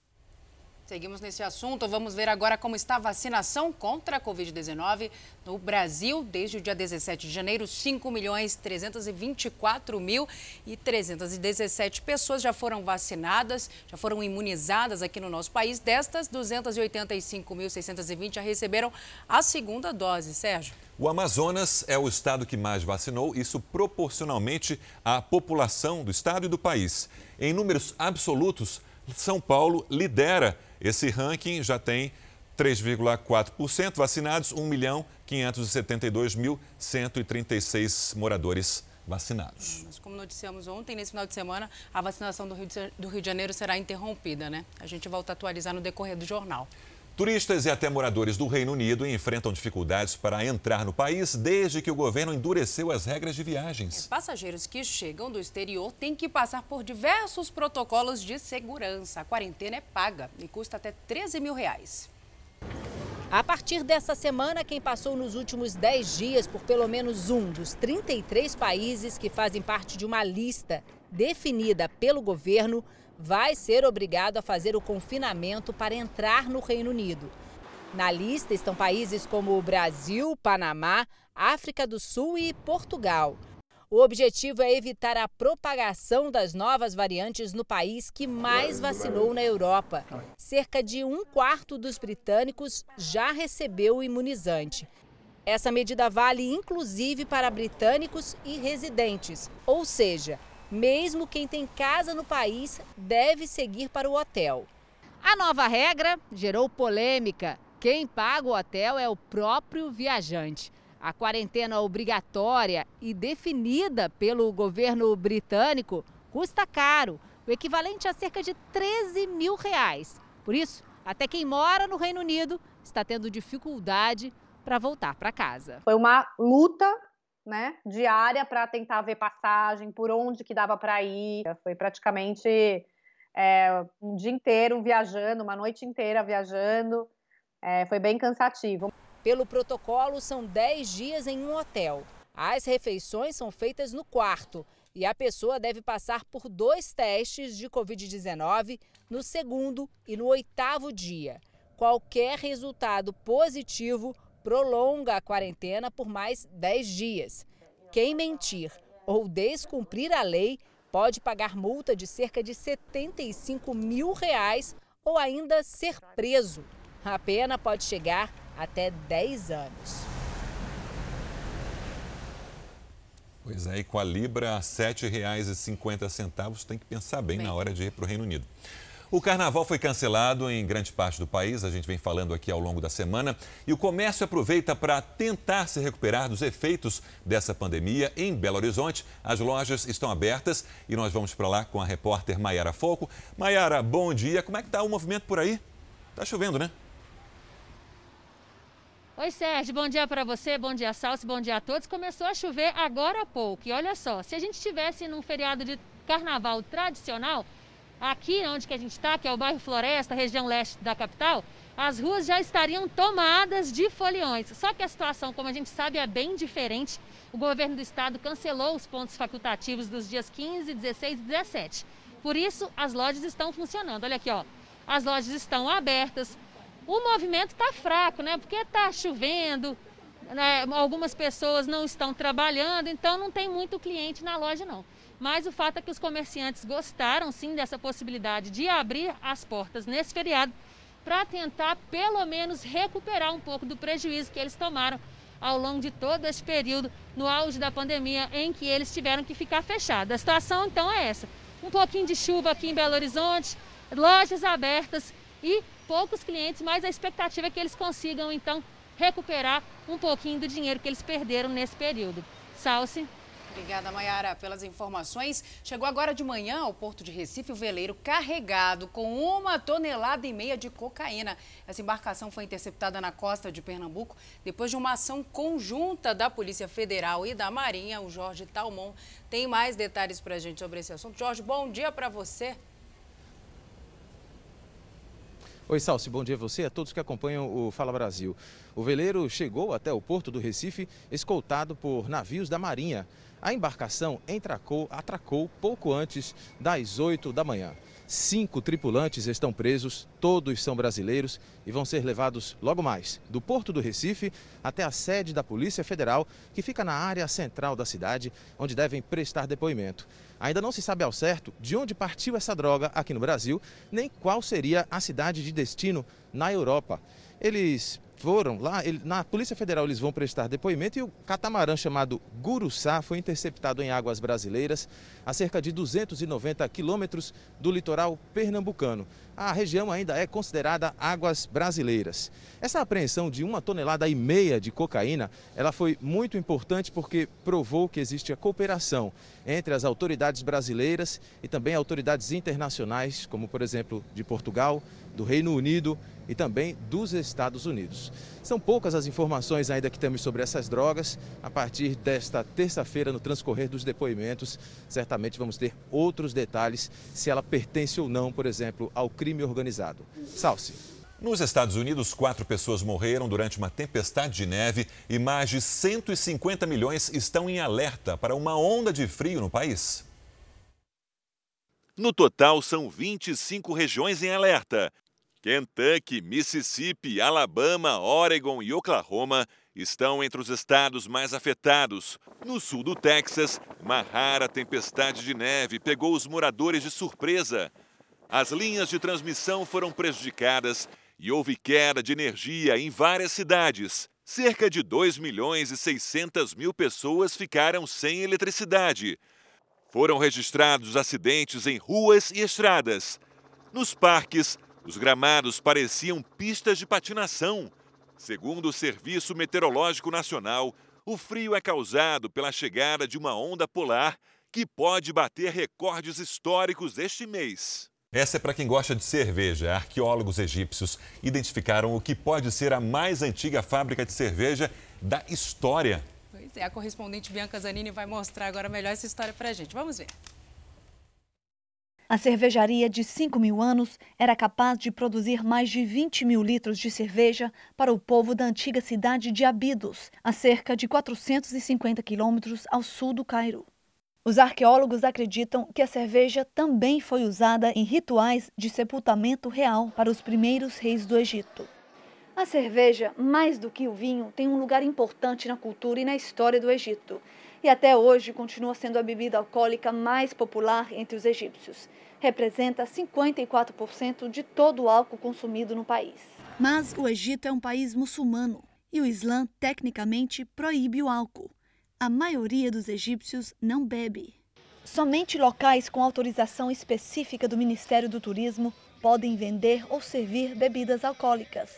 Seguimos nesse assunto. Vamos ver agora como está a vacinação contra a Covid-19 no Brasil. Desde o dia 17 de janeiro, 5 milhões 324 mil e 317 pessoas já foram vacinadas, já foram imunizadas aqui no nosso país. Destas, 285.620 já receberam a segunda dose. Sérgio. O Amazonas é o estado que mais vacinou, isso proporcionalmente à população do estado e do país. Em números absolutos, São Paulo lidera esse ranking já tem 3,4% vacinados, 1 milhão 572.136 moradores vacinados. Mas como noticiamos ontem, nesse final de semana, a vacinação do Rio, de, do Rio de Janeiro será interrompida, né? A gente volta a atualizar no decorrer do jornal. Turistas e até moradores do Reino Unido enfrentam dificuldades para entrar no país desde que o governo endureceu as regras de viagens. Passageiros que chegam do exterior têm que passar por diversos protocolos de segurança. A quarentena é paga e custa até 13 mil reais. A partir dessa semana, quem passou nos últimos 10 dias por pelo menos um dos 33 países que fazem parte de uma lista definida pelo governo vai ser obrigado a fazer o confinamento para entrar no Reino Unido. Na lista estão países como o Brasil, Panamá, África do Sul e Portugal. O objetivo é evitar a propagação das novas variantes no país que mais vacinou na Europa. Cerca de um quarto dos britânicos já recebeu o imunizante. Essa medida vale inclusive para britânicos e residentes, ou seja, mesmo quem tem casa no país deve seguir para o hotel. A nova regra gerou polêmica. Quem paga o hotel é o próprio viajante. A quarentena obrigatória e definida pelo governo britânico custa caro, o equivalente a cerca de 13 mil reais. Por isso, até quem mora no Reino Unido está tendo dificuldade para voltar para casa. Foi uma luta né, diária para tentar ver passagem, por onde que dava para ir. Foi praticamente é, um dia inteiro viajando, uma noite inteira viajando. É, foi bem cansativo. Pelo protocolo, são 10 dias em um hotel. As refeições são feitas no quarto e a pessoa deve passar por dois testes de Covid-19 no segundo e no oitavo dia. Qualquer resultado positivo prolonga a quarentena por mais 10 dias. Quem mentir ou descumprir a lei pode pagar multa de cerca de 75 mil reais ou ainda ser preso. A pena pode chegar até 10 anos. Pois é, e com a Libra a R$ 7,50 tem que pensar bem, bem na hora de ir para o Reino Unido. O carnaval foi cancelado em grande parte do país, a gente vem falando aqui ao longo da semana, e o comércio aproveita para tentar se recuperar dos efeitos dessa pandemia. Em Belo Horizonte, as lojas estão abertas e nós vamos para lá com a repórter Maiara Foco. Maiara, bom dia. Como é que está o movimento por aí? Tá chovendo, né? Oi, Sérgio, bom dia para você, bom dia, Salsi, bom dia a todos. Começou a chover agora há pouco. E olha só, se a gente estivesse num feriado de carnaval tradicional, aqui onde que a gente está, que é o bairro Floresta, região leste da capital, as ruas já estariam tomadas de foliões. Só que a situação, como a gente sabe, é bem diferente. O governo do estado cancelou os pontos facultativos dos dias 15, 16 e 17. Por isso, as lojas estão funcionando. Olha aqui, ó. As lojas estão abertas, o movimento está fraco, né? Porque está chovendo, né? algumas pessoas não estão trabalhando, então não tem muito cliente na loja não. Mas o fato é que os comerciantes gostaram sim dessa possibilidade de abrir as portas nesse feriado para tentar pelo menos recuperar um pouco do prejuízo que eles tomaram ao longo de todo esse período no auge da pandemia em que eles tiveram que ficar fechados. A situação então é essa: um pouquinho de chuva aqui em Belo Horizonte, lojas abertas e poucos clientes, mas a expectativa é que eles consigam então recuperar um pouquinho do dinheiro que eles perderam nesse período. Salce. Obrigada, Mayara, pelas informações. Chegou agora de manhã ao Porto de Recife o veleiro carregado com uma tonelada e meia de cocaína. Essa embarcação foi interceptada na costa de Pernambuco depois de uma ação conjunta da Polícia Federal e da Marinha. O Jorge Talmon tem mais detalhes para a gente sobre esse assunto. Jorge, bom dia para você. Oi, Salsi, bom dia a você e a todos que acompanham o Fala Brasil. O veleiro chegou até o porto do Recife escoltado por navios da Marinha. A embarcação entracou, atracou pouco antes das 8 da manhã. Cinco tripulantes estão presos, todos são brasileiros e vão ser levados logo mais do Porto do Recife até a sede da Polícia Federal, que fica na área central da cidade, onde devem prestar depoimento. Ainda não se sabe ao certo de onde partiu essa droga aqui no Brasil, nem qual seria a cidade de destino na Europa. Eles foram lá, ele, na Polícia Federal eles vão prestar depoimento e o catamarã chamado Guruçá foi interceptado em águas brasileiras a cerca de 290 quilômetros do litoral pernambucano. A região ainda é considerada águas brasileiras. Essa apreensão de uma tonelada e meia de cocaína, ela foi muito importante porque provou que existe a cooperação entre as autoridades brasileiras e também autoridades internacionais, como por exemplo de Portugal, do Reino Unido e também dos Estados Unidos. São poucas as informações ainda que temos sobre essas drogas. A partir desta terça-feira, no transcorrer dos depoimentos, certamente vamos ter outros detalhes se ela pertence ou não, por exemplo, ao crime organizado. Salce. Nos Estados Unidos, quatro pessoas morreram durante uma tempestade de neve e mais de 150 milhões estão em alerta para uma onda de frio no país. No total, são 25 regiões em alerta. Kentucky, Mississippi, Alabama, Oregon e Oklahoma estão entre os estados mais afetados. No sul do Texas, uma rara tempestade de neve pegou os moradores de surpresa. As linhas de transmissão foram prejudicadas e houve queda de energia em várias cidades. Cerca de 2 milhões e 600 mil pessoas ficaram sem eletricidade. Foram registrados acidentes em ruas e estradas. Nos parques, os gramados pareciam pistas de patinação. Segundo o Serviço Meteorológico Nacional, o frio é causado pela chegada de uma onda polar que pode bater recordes históricos este mês. Essa é para quem gosta de cerveja. Arqueólogos egípcios identificaram o que pode ser a mais antiga fábrica de cerveja da história. Pois é, a correspondente Bianca Zanini vai mostrar agora melhor essa história para a gente. Vamos ver. A cervejaria de 5 mil anos era capaz de produzir mais de 20 mil litros de cerveja para o povo da antiga cidade de Abidos, a cerca de 450 quilômetros ao sul do Cairo. Os arqueólogos acreditam que a cerveja também foi usada em rituais de sepultamento real para os primeiros reis do Egito. A cerveja, mais do que o vinho, tem um lugar importante na cultura e na história do Egito e até hoje continua sendo a bebida alcoólica mais popular entre os egípcios. Representa 54% de todo o álcool consumido no país. Mas o Egito é um país muçulmano e o Islã tecnicamente proíbe o álcool. A maioria dos egípcios não bebe. Somente locais com autorização específica do Ministério do Turismo podem vender ou servir bebidas alcoólicas.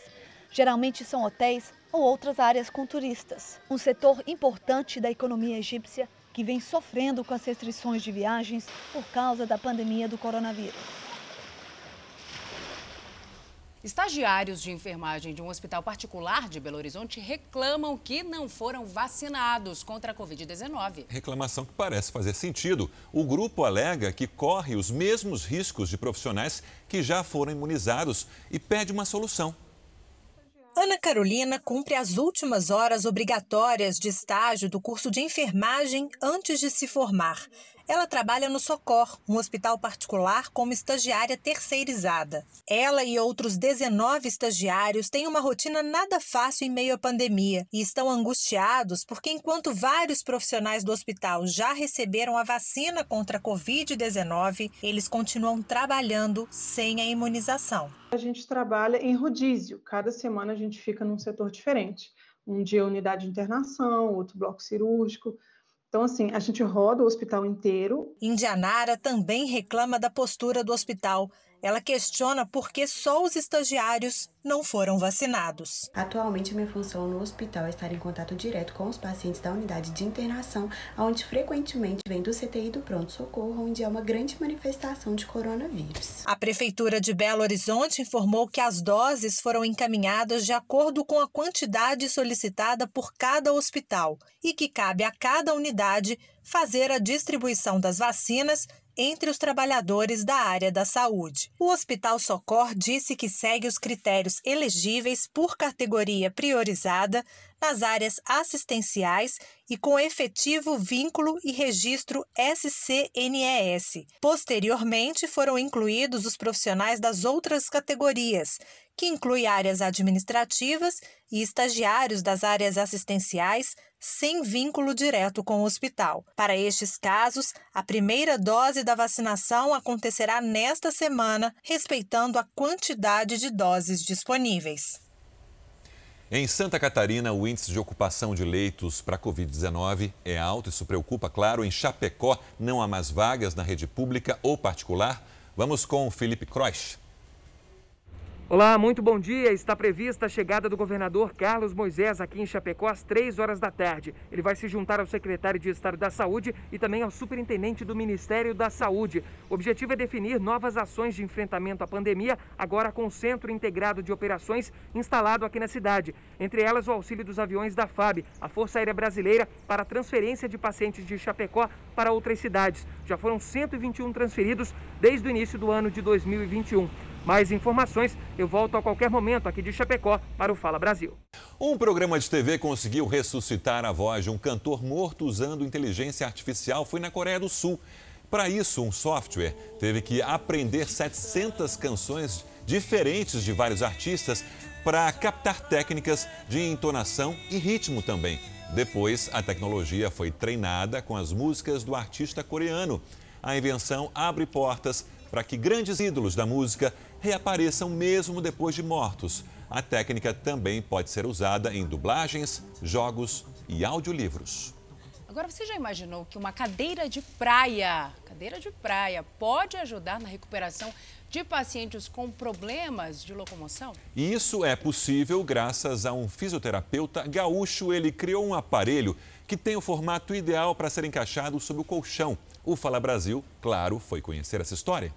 Geralmente são hotéis ou outras áreas com turistas. Um setor importante da economia egípcia que vem sofrendo com as restrições de viagens por causa da pandemia do coronavírus. Estagiários de enfermagem de um hospital particular de Belo Horizonte reclamam que não foram vacinados contra a Covid-19. Reclamação que parece fazer sentido. O grupo alega que corre os mesmos riscos de profissionais que já foram imunizados e pede uma solução. Ana Carolina cumpre as últimas horas obrigatórias de estágio do curso de enfermagem antes de se formar. Ela trabalha no Socor, um hospital particular como estagiária terceirizada. Ela e outros 19 estagiários têm uma rotina nada fácil em meio à pandemia e estão angustiados porque, enquanto vários profissionais do hospital já receberam a vacina contra a Covid-19, eles continuam trabalhando sem a imunização. A gente trabalha em rodízio, cada semana a gente fica num setor diferente. Um dia unidade de internação, outro bloco cirúrgico. Então, assim, a gente roda o hospital inteiro. Indianara também reclama da postura do hospital. Ela questiona por que só os estagiários não foram vacinados. Atualmente, minha função no hospital é estar em contato direto com os pacientes da unidade de internação, onde frequentemente vem do CTI do pronto-socorro, onde há uma grande manifestação de coronavírus. A Prefeitura de Belo Horizonte informou que as doses foram encaminhadas de acordo com a quantidade solicitada por cada hospital e que cabe a cada unidade fazer a distribuição das vacinas entre os trabalhadores da área da saúde. O Hospital Socor disse que segue os critérios elegíveis por categoria priorizada nas áreas assistenciais e com efetivo vínculo e registro SCNES. Posteriormente, foram incluídos os profissionais das outras categorias, que inclui áreas administrativas e estagiários das áreas assistenciais sem vínculo direto com o hospital. Para estes casos, a primeira dose da vacinação acontecerá nesta semana, respeitando a quantidade de doses disponíveis. Em Santa Catarina, o índice de ocupação de leitos para a Covid-19 é alto. Isso preocupa, claro. Em Chapecó, não há mais vagas na rede pública ou particular. Vamos com o Felipe Croix. Olá, muito bom dia. Está prevista a chegada do governador Carlos Moisés aqui em Chapecó às 3 horas da tarde. Ele vai se juntar ao secretário de Estado da Saúde e também ao superintendente do Ministério da Saúde. O objetivo é definir novas ações de enfrentamento à pandemia, agora com o Centro Integrado de Operações instalado aqui na cidade. Entre elas, o auxílio dos aviões da FAB, a Força Aérea Brasileira, para a transferência de pacientes de Chapecó para outras cidades. Já foram 121 transferidos desde o início do ano de 2021. Mais informações eu volto a qualquer momento aqui de Chapecó para o Fala Brasil. Um programa de TV conseguiu ressuscitar a voz de um cantor morto usando inteligência artificial. Foi na Coreia do Sul. Para isso, um software teve que aprender 700 canções diferentes de vários artistas para captar técnicas de entonação e ritmo também. Depois, a tecnologia foi treinada com as músicas do artista coreano. A invenção abre portas para que grandes ídolos da música reapareçam mesmo depois de mortos. A técnica também pode ser usada em dublagens, jogos e audiolivros. Agora, você já imaginou que uma cadeira de praia, cadeira de praia, pode ajudar na recuperação de pacientes com problemas de locomoção? E isso é possível graças a um fisioterapeuta gaúcho. Ele criou um aparelho que tem o formato ideal para ser encaixado sob o colchão. O Fala Brasil, claro, foi conhecer essa história.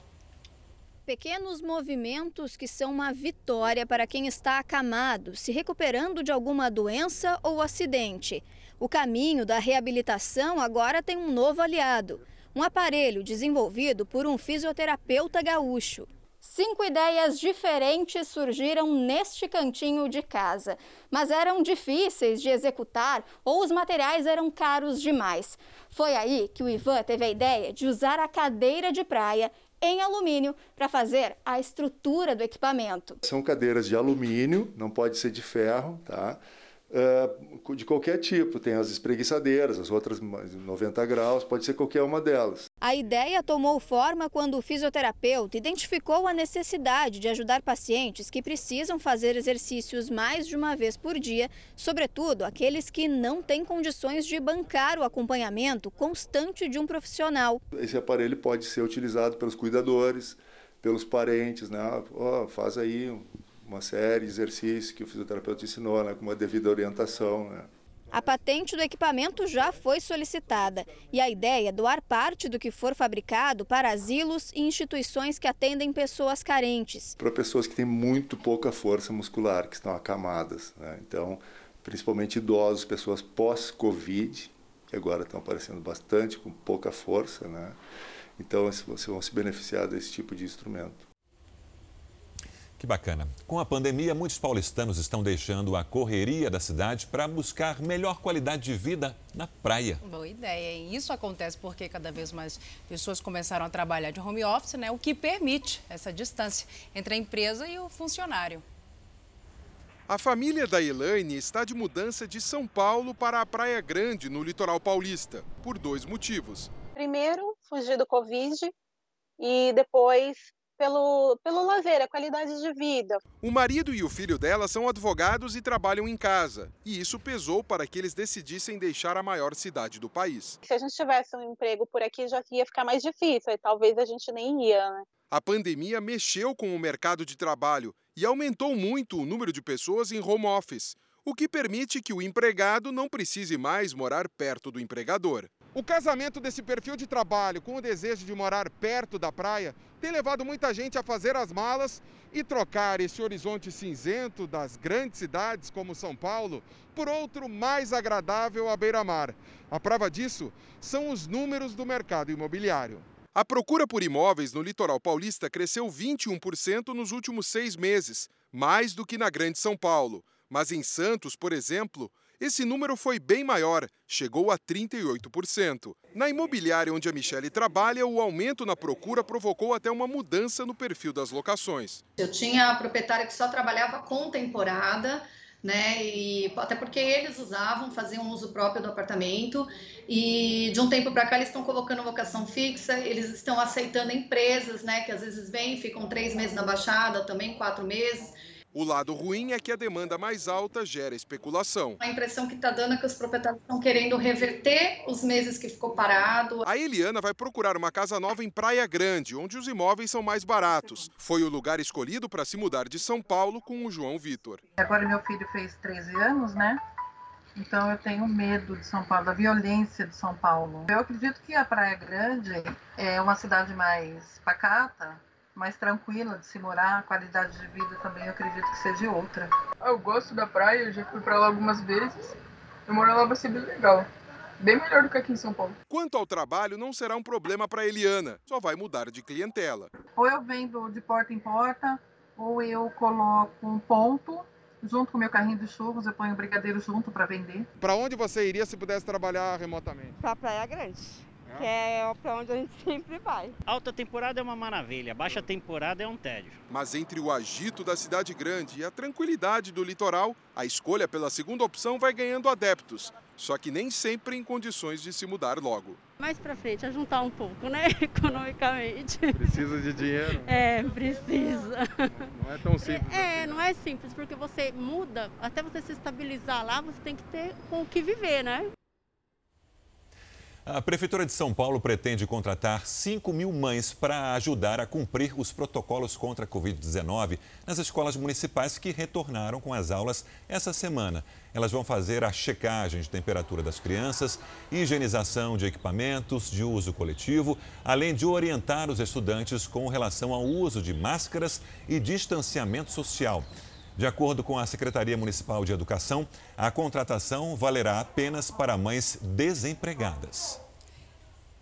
Pequenos movimentos que são uma vitória para quem está acamado, se recuperando de alguma doença ou acidente. O caminho da reabilitação agora tem um novo aliado: um aparelho desenvolvido por um fisioterapeuta gaúcho. Cinco ideias diferentes surgiram neste cantinho de casa, mas eram difíceis de executar ou os materiais eram caros demais. Foi aí que o Ivan teve a ideia de usar a cadeira de praia em alumínio para fazer a estrutura do equipamento. São cadeiras de alumínio, não pode ser de ferro, tá? Uh, de qualquer tipo. Tem as espreguiçadeiras, as outras 90 graus, pode ser qualquer uma delas. A ideia tomou forma quando o fisioterapeuta identificou a necessidade de ajudar pacientes que precisam fazer exercícios mais de uma vez por dia, sobretudo aqueles que não têm condições de bancar o acompanhamento constante de um profissional. Esse aparelho pode ser utilizado pelos cuidadores, pelos parentes, né? Oh, faz aí uma série de exercícios que o fisioterapeuta ensinou, né, com uma devida orientação. Né. A patente do equipamento já foi solicitada e a ideia é doar parte do que for fabricado para asilos e instituições que atendem pessoas carentes. Para pessoas que têm muito pouca força muscular, que estão acamadas. Né? Então, principalmente idosos, pessoas pós-Covid, que agora estão aparecendo bastante com pouca força. Né? Então, vão se beneficiar desse tipo de instrumento. Que bacana. Com a pandemia, muitos paulistanos estão deixando a correria da cidade para buscar melhor qualidade de vida na praia. Boa ideia. E isso acontece porque cada vez mais pessoas começaram a trabalhar de home office, né? O que permite essa distância entre a empresa e o funcionário. A família da Elaine está de mudança de São Paulo para a Praia Grande, no litoral paulista, por dois motivos. Primeiro, fugir do Covid e depois pelo, pelo lazer, a qualidade de vida. O marido e o filho dela são advogados e trabalham em casa. E isso pesou para que eles decidissem deixar a maior cidade do país. Se a gente tivesse um emprego por aqui, já ia ficar mais difícil. E talvez a gente nem ia, né? A pandemia mexeu com o mercado de trabalho e aumentou muito o número de pessoas em home office, o que permite que o empregado não precise mais morar perto do empregador. O casamento desse perfil de trabalho com o desejo de morar perto da praia tem levado muita gente a fazer as malas e trocar esse horizonte cinzento das grandes cidades como São Paulo por outro mais agradável à beira-mar. A prova disso são os números do mercado imobiliário. A procura por imóveis no litoral paulista cresceu 21% nos últimos seis meses, mais do que na Grande São Paulo. Mas em Santos, por exemplo, esse número foi bem maior, chegou a 38%. Na imobiliária onde a Michelle trabalha, o aumento na procura provocou até uma mudança no perfil das locações. Eu tinha a proprietária que só trabalhava com temporada, né? E até porque eles usavam, faziam uso próprio do apartamento e de um tempo para cá eles estão colocando vocação fixa, eles estão aceitando empresas, né? Que às vezes vêm, ficam três meses na baixada, também quatro meses. O lado ruim é que a demanda mais alta gera especulação. A impressão que está dando é que os proprietários estão querendo reverter os meses que ficou parado. A Eliana vai procurar uma casa nova em Praia Grande, onde os imóveis são mais baratos. Foi o lugar escolhido para se mudar de São Paulo com o João Vitor. Agora meu filho fez 13 anos, né? Então eu tenho medo de São Paulo, da violência de São Paulo. Eu acredito que a Praia Grande é uma cidade mais pacata, mais tranquila de se morar, a qualidade de vida também eu acredito que seja outra. Eu gosto da praia, eu já fui para lá algumas vezes. Eu moro lá vai ser bem legal. Bem melhor do que aqui em São Paulo. Quanto ao trabalho, não será um problema para Eliana, só vai mudar de clientela. Ou eu vendo de porta em porta, ou eu coloco um ponto junto com o meu carrinho de churros, eu ponho o brigadeiro junto para vender. Para onde você iria se pudesse trabalhar remotamente? Para Praia Grande que é para onde a gente sempre vai. Alta temporada é uma maravilha, baixa temporada é um tédio. Mas entre o agito da cidade grande e a tranquilidade do litoral, a escolha pela segunda opção vai ganhando adeptos, só que nem sempre em condições de se mudar logo. Mais para frente, a juntar um pouco, né, economicamente. Precisa de dinheiro? É, precisa. Não é tão simples. É, assim. não é simples, porque você muda, até você se estabilizar lá, você tem que ter com o que viver, né? A Prefeitura de São Paulo pretende contratar 5 mil mães para ajudar a cumprir os protocolos contra a Covid-19 nas escolas municipais que retornaram com as aulas essa semana. Elas vão fazer a checagem de temperatura das crianças, higienização de equipamentos de uso coletivo, além de orientar os estudantes com relação ao uso de máscaras e distanciamento social. De acordo com a Secretaria Municipal de Educação, a contratação valerá apenas para mães desempregadas.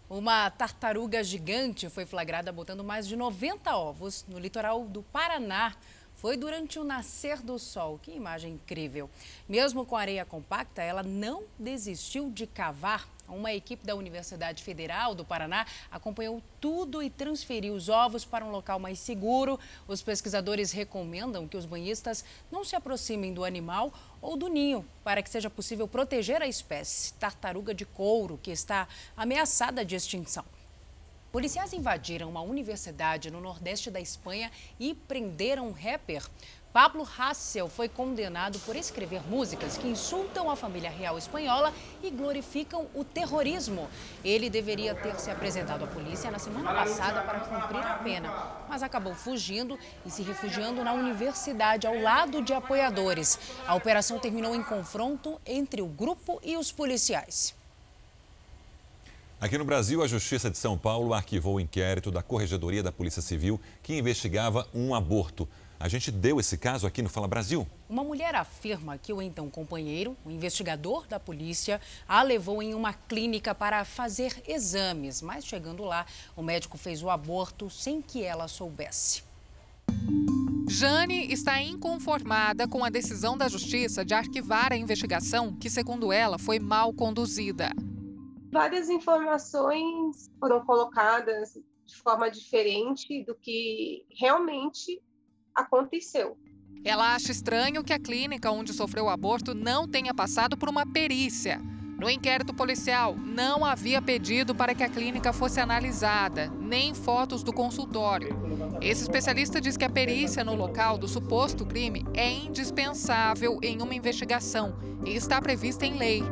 Uma tartaruga gigante foi flagrada botando mais de 90 ovos no litoral do Paraná. Foi durante o nascer do sol. Que imagem incrível. Mesmo com areia compacta, ela não desistiu de cavar. Uma equipe da Universidade Federal do Paraná acompanhou tudo e transferiu os ovos para um local mais seguro. Os pesquisadores recomendam que os banhistas não se aproximem do animal ou do ninho, para que seja possível proteger a espécie tartaruga de couro, que está ameaçada de extinção. Policiais invadiram uma universidade no nordeste da Espanha e prenderam um rapper. Pablo Hassel foi condenado por escrever músicas que insultam a família real espanhola e glorificam o terrorismo. Ele deveria ter se apresentado à polícia na semana passada para cumprir a pena, mas acabou fugindo e se refugiando na universidade ao lado de apoiadores. A operação terminou em confronto entre o grupo e os policiais. Aqui no Brasil, a Justiça de São Paulo arquivou o inquérito da Corregedoria da Polícia Civil que investigava um aborto. A gente deu esse caso aqui no Fala Brasil. Uma mulher afirma que o então companheiro, o investigador da polícia, a levou em uma clínica para fazer exames, mas chegando lá, o médico fez o aborto sem que ela soubesse. Jane está inconformada com a decisão da justiça de arquivar a investigação, que, segundo ela, foi mal conduzida. Várias informações foram colocadas de forma diferente do que realmente aconteceu. Ela acha estranho que a clínica onde sofreu o aborto não tenha passado por uma perícia. No inquérito policial, não havia pedido para que a clínica fosse analisada, nem fotos do consultório. Esse especialista diz que a perícia no local do suposto crime é indispensável em uma investigação e está prevista em lei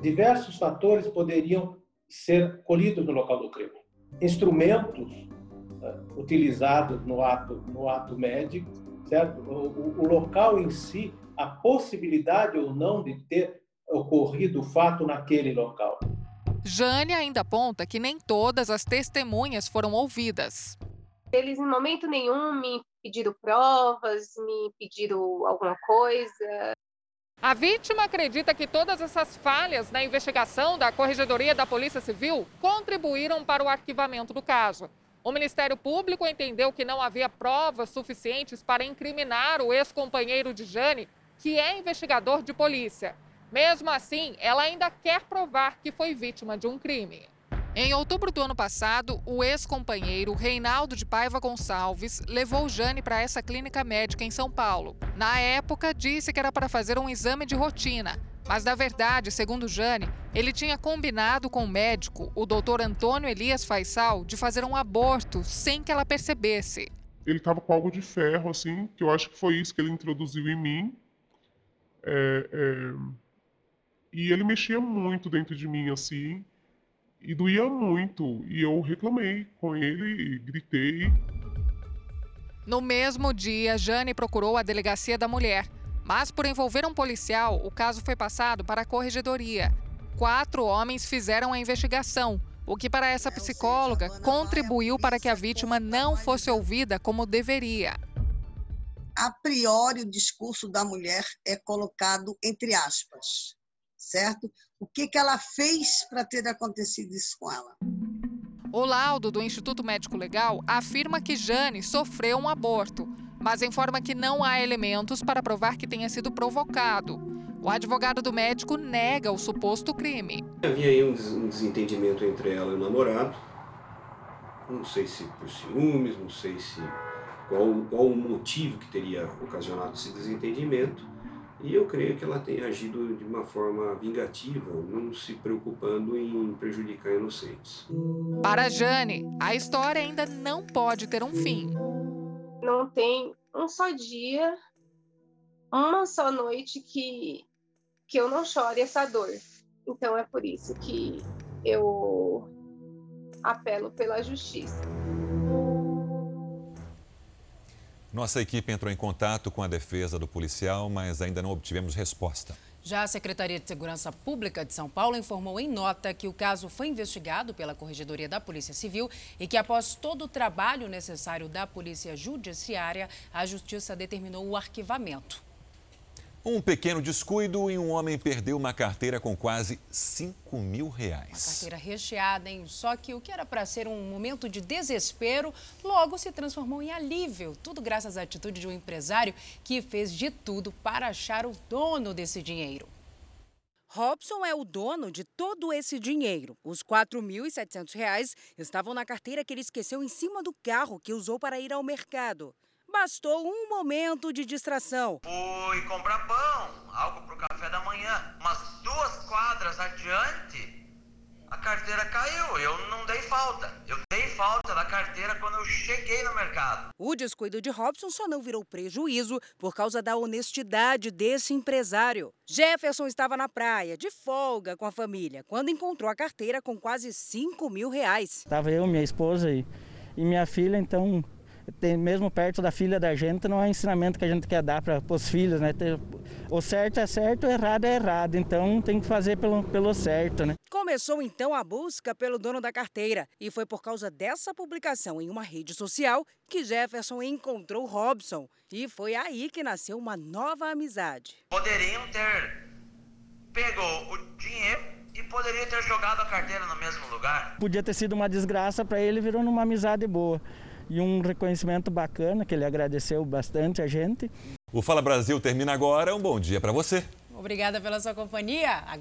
diversos fatores poderiam ser colhidos no local do crime. Instrumentos uh, utilizados no ato, no ato médico, certo? O, o, local em si, a possibilidade ou não de ter ocorrido o fato naquele local. Jane ainda aponta que nem todas as testemunhas foram ouvidas. Eles, em momento nenhum, me pediram provas, me pediram alguma coisa. A vítima acredita que todas essas falhas na investigação da Corregedoria da Polícia Civil contribuíram para o arquivamento do caso. O Ministério Público entendeu que não havia provas suficientes para incriminar o ex-companheiro de Jane, que é investigador de polícia. Mesmo assim, ela ainda quer provar que foi vítima de um crime. Em outubro do ano passado, o ex-companheiro Reinaldo de Paiva Gonçalves levou Jane para essa clínica médica em São Paulo. Na época, disse que era para fazer um exame de rotina. Mas, na verdade, segundo Jane, ele tinha combinado com o médico, o doutor Antônio Elias Faisal, de fazer um aborto sem que ela percebesse. Ele estava com algo de ferro, assim, que eu acho que foi isso que ele introduziu em mim. É, é... E ele mexia muito dentro de mim, assim e doía muito. E eu reclamei com ele e gritei. No mesmo dia, Jane procurou a delegacia da mulher, mas por envolver um policial, o caso foi passado para a corregedoria. Quatro homens fizeram a investigação, o que para essa psicóloga contribuiu para que a vítima não fosse ouvida como deveria. A priori, o discurso da mulher é colocado entre aspas, certo? O que, que ela fez para ter acontecido isso com ela. O laudo do Instituto Médico Legal afirma que Jane sofreu um aborto, mas informa que não há elementos para provar que tenha sido provocado. O advogado do médico nega o suposto crime. Havia aí um desentendimento entre ela e o namorado. Não sei se por ciúmes, não sei se qual, qual o motivo que teria ocasionado esse desentendimento e eu creio que ela tem agido de uma forma vingativa, não se preocupando em prejudicar inocentes. Para Jane, a história ainda não pode ter um fim. Não tem um só dia, uma só noite que, que eu não chore essa dor. Então é por isso que eu apelo pela justiça. Nossa equipe entrou em contato com a defesa do policial, mas ainda não obtivemos resposta. Já a Secretaria de Segurança Pública de São Paulo informou em nota que o caso foi investigado pela Corregedoria da Polícia Civil e que, após todo o trabalho necessário da Polícia Judiciária, a Justiça determinou o arquivamento. Um pequeno descuido e um homem perdeu uma carteira com quase 5 mil reais. Uma carteira recheada, hein? Só que o que era para ser um momento de desespero, logo se transformou em alívio. Tudo graças à atitude de um empresário que fez de tudo para achar o dono desse dinheiro. Robson é o dono de todo esse dinheiro. Os R$ 4.700 estavam na carteira que ele esqueceu em cima do carro que usou para ir ao mercado. Bastou um momento de distração. Fui comprar pão, algo para o café da manhã. Umas duas quadras adiante, a carteira caiu. Eu não dei falta. Eu dei falta da carteira quando eu cheguei no mercado. O descuido de Robson só não virou prejuízo por causa da honestidade desse empresário. Jefferson estava na praia, de folga com a família, quando encontrou a carteira com quase 5 mil reais. Estava eu, minha esposa e, e minha filha, então tem, mesmo perto da filha da gente, não é ensinamento que a gente quer dar para os filhos, né? O certo é certo, o errado é errado, então tem que fazer pelo, pelo certo, né? Começou então a busca pelo dono da carteira e foi por causa dessa publicação em uma rede social que Jefferson encontrou Robson e foi aí que nasceu uma nova amizade. Poderiam ter pegou o dinheiro e poderia ter jogado a carteira no mesmo lugar. Podia ter sido uma desgraça para ele, virou numa amizade boa e um reconhecimento bacana, que ele agradeceu bastante a gente. O Fala Brasil termina agora. Um bom dia para você. Obrigada pela sua companhia.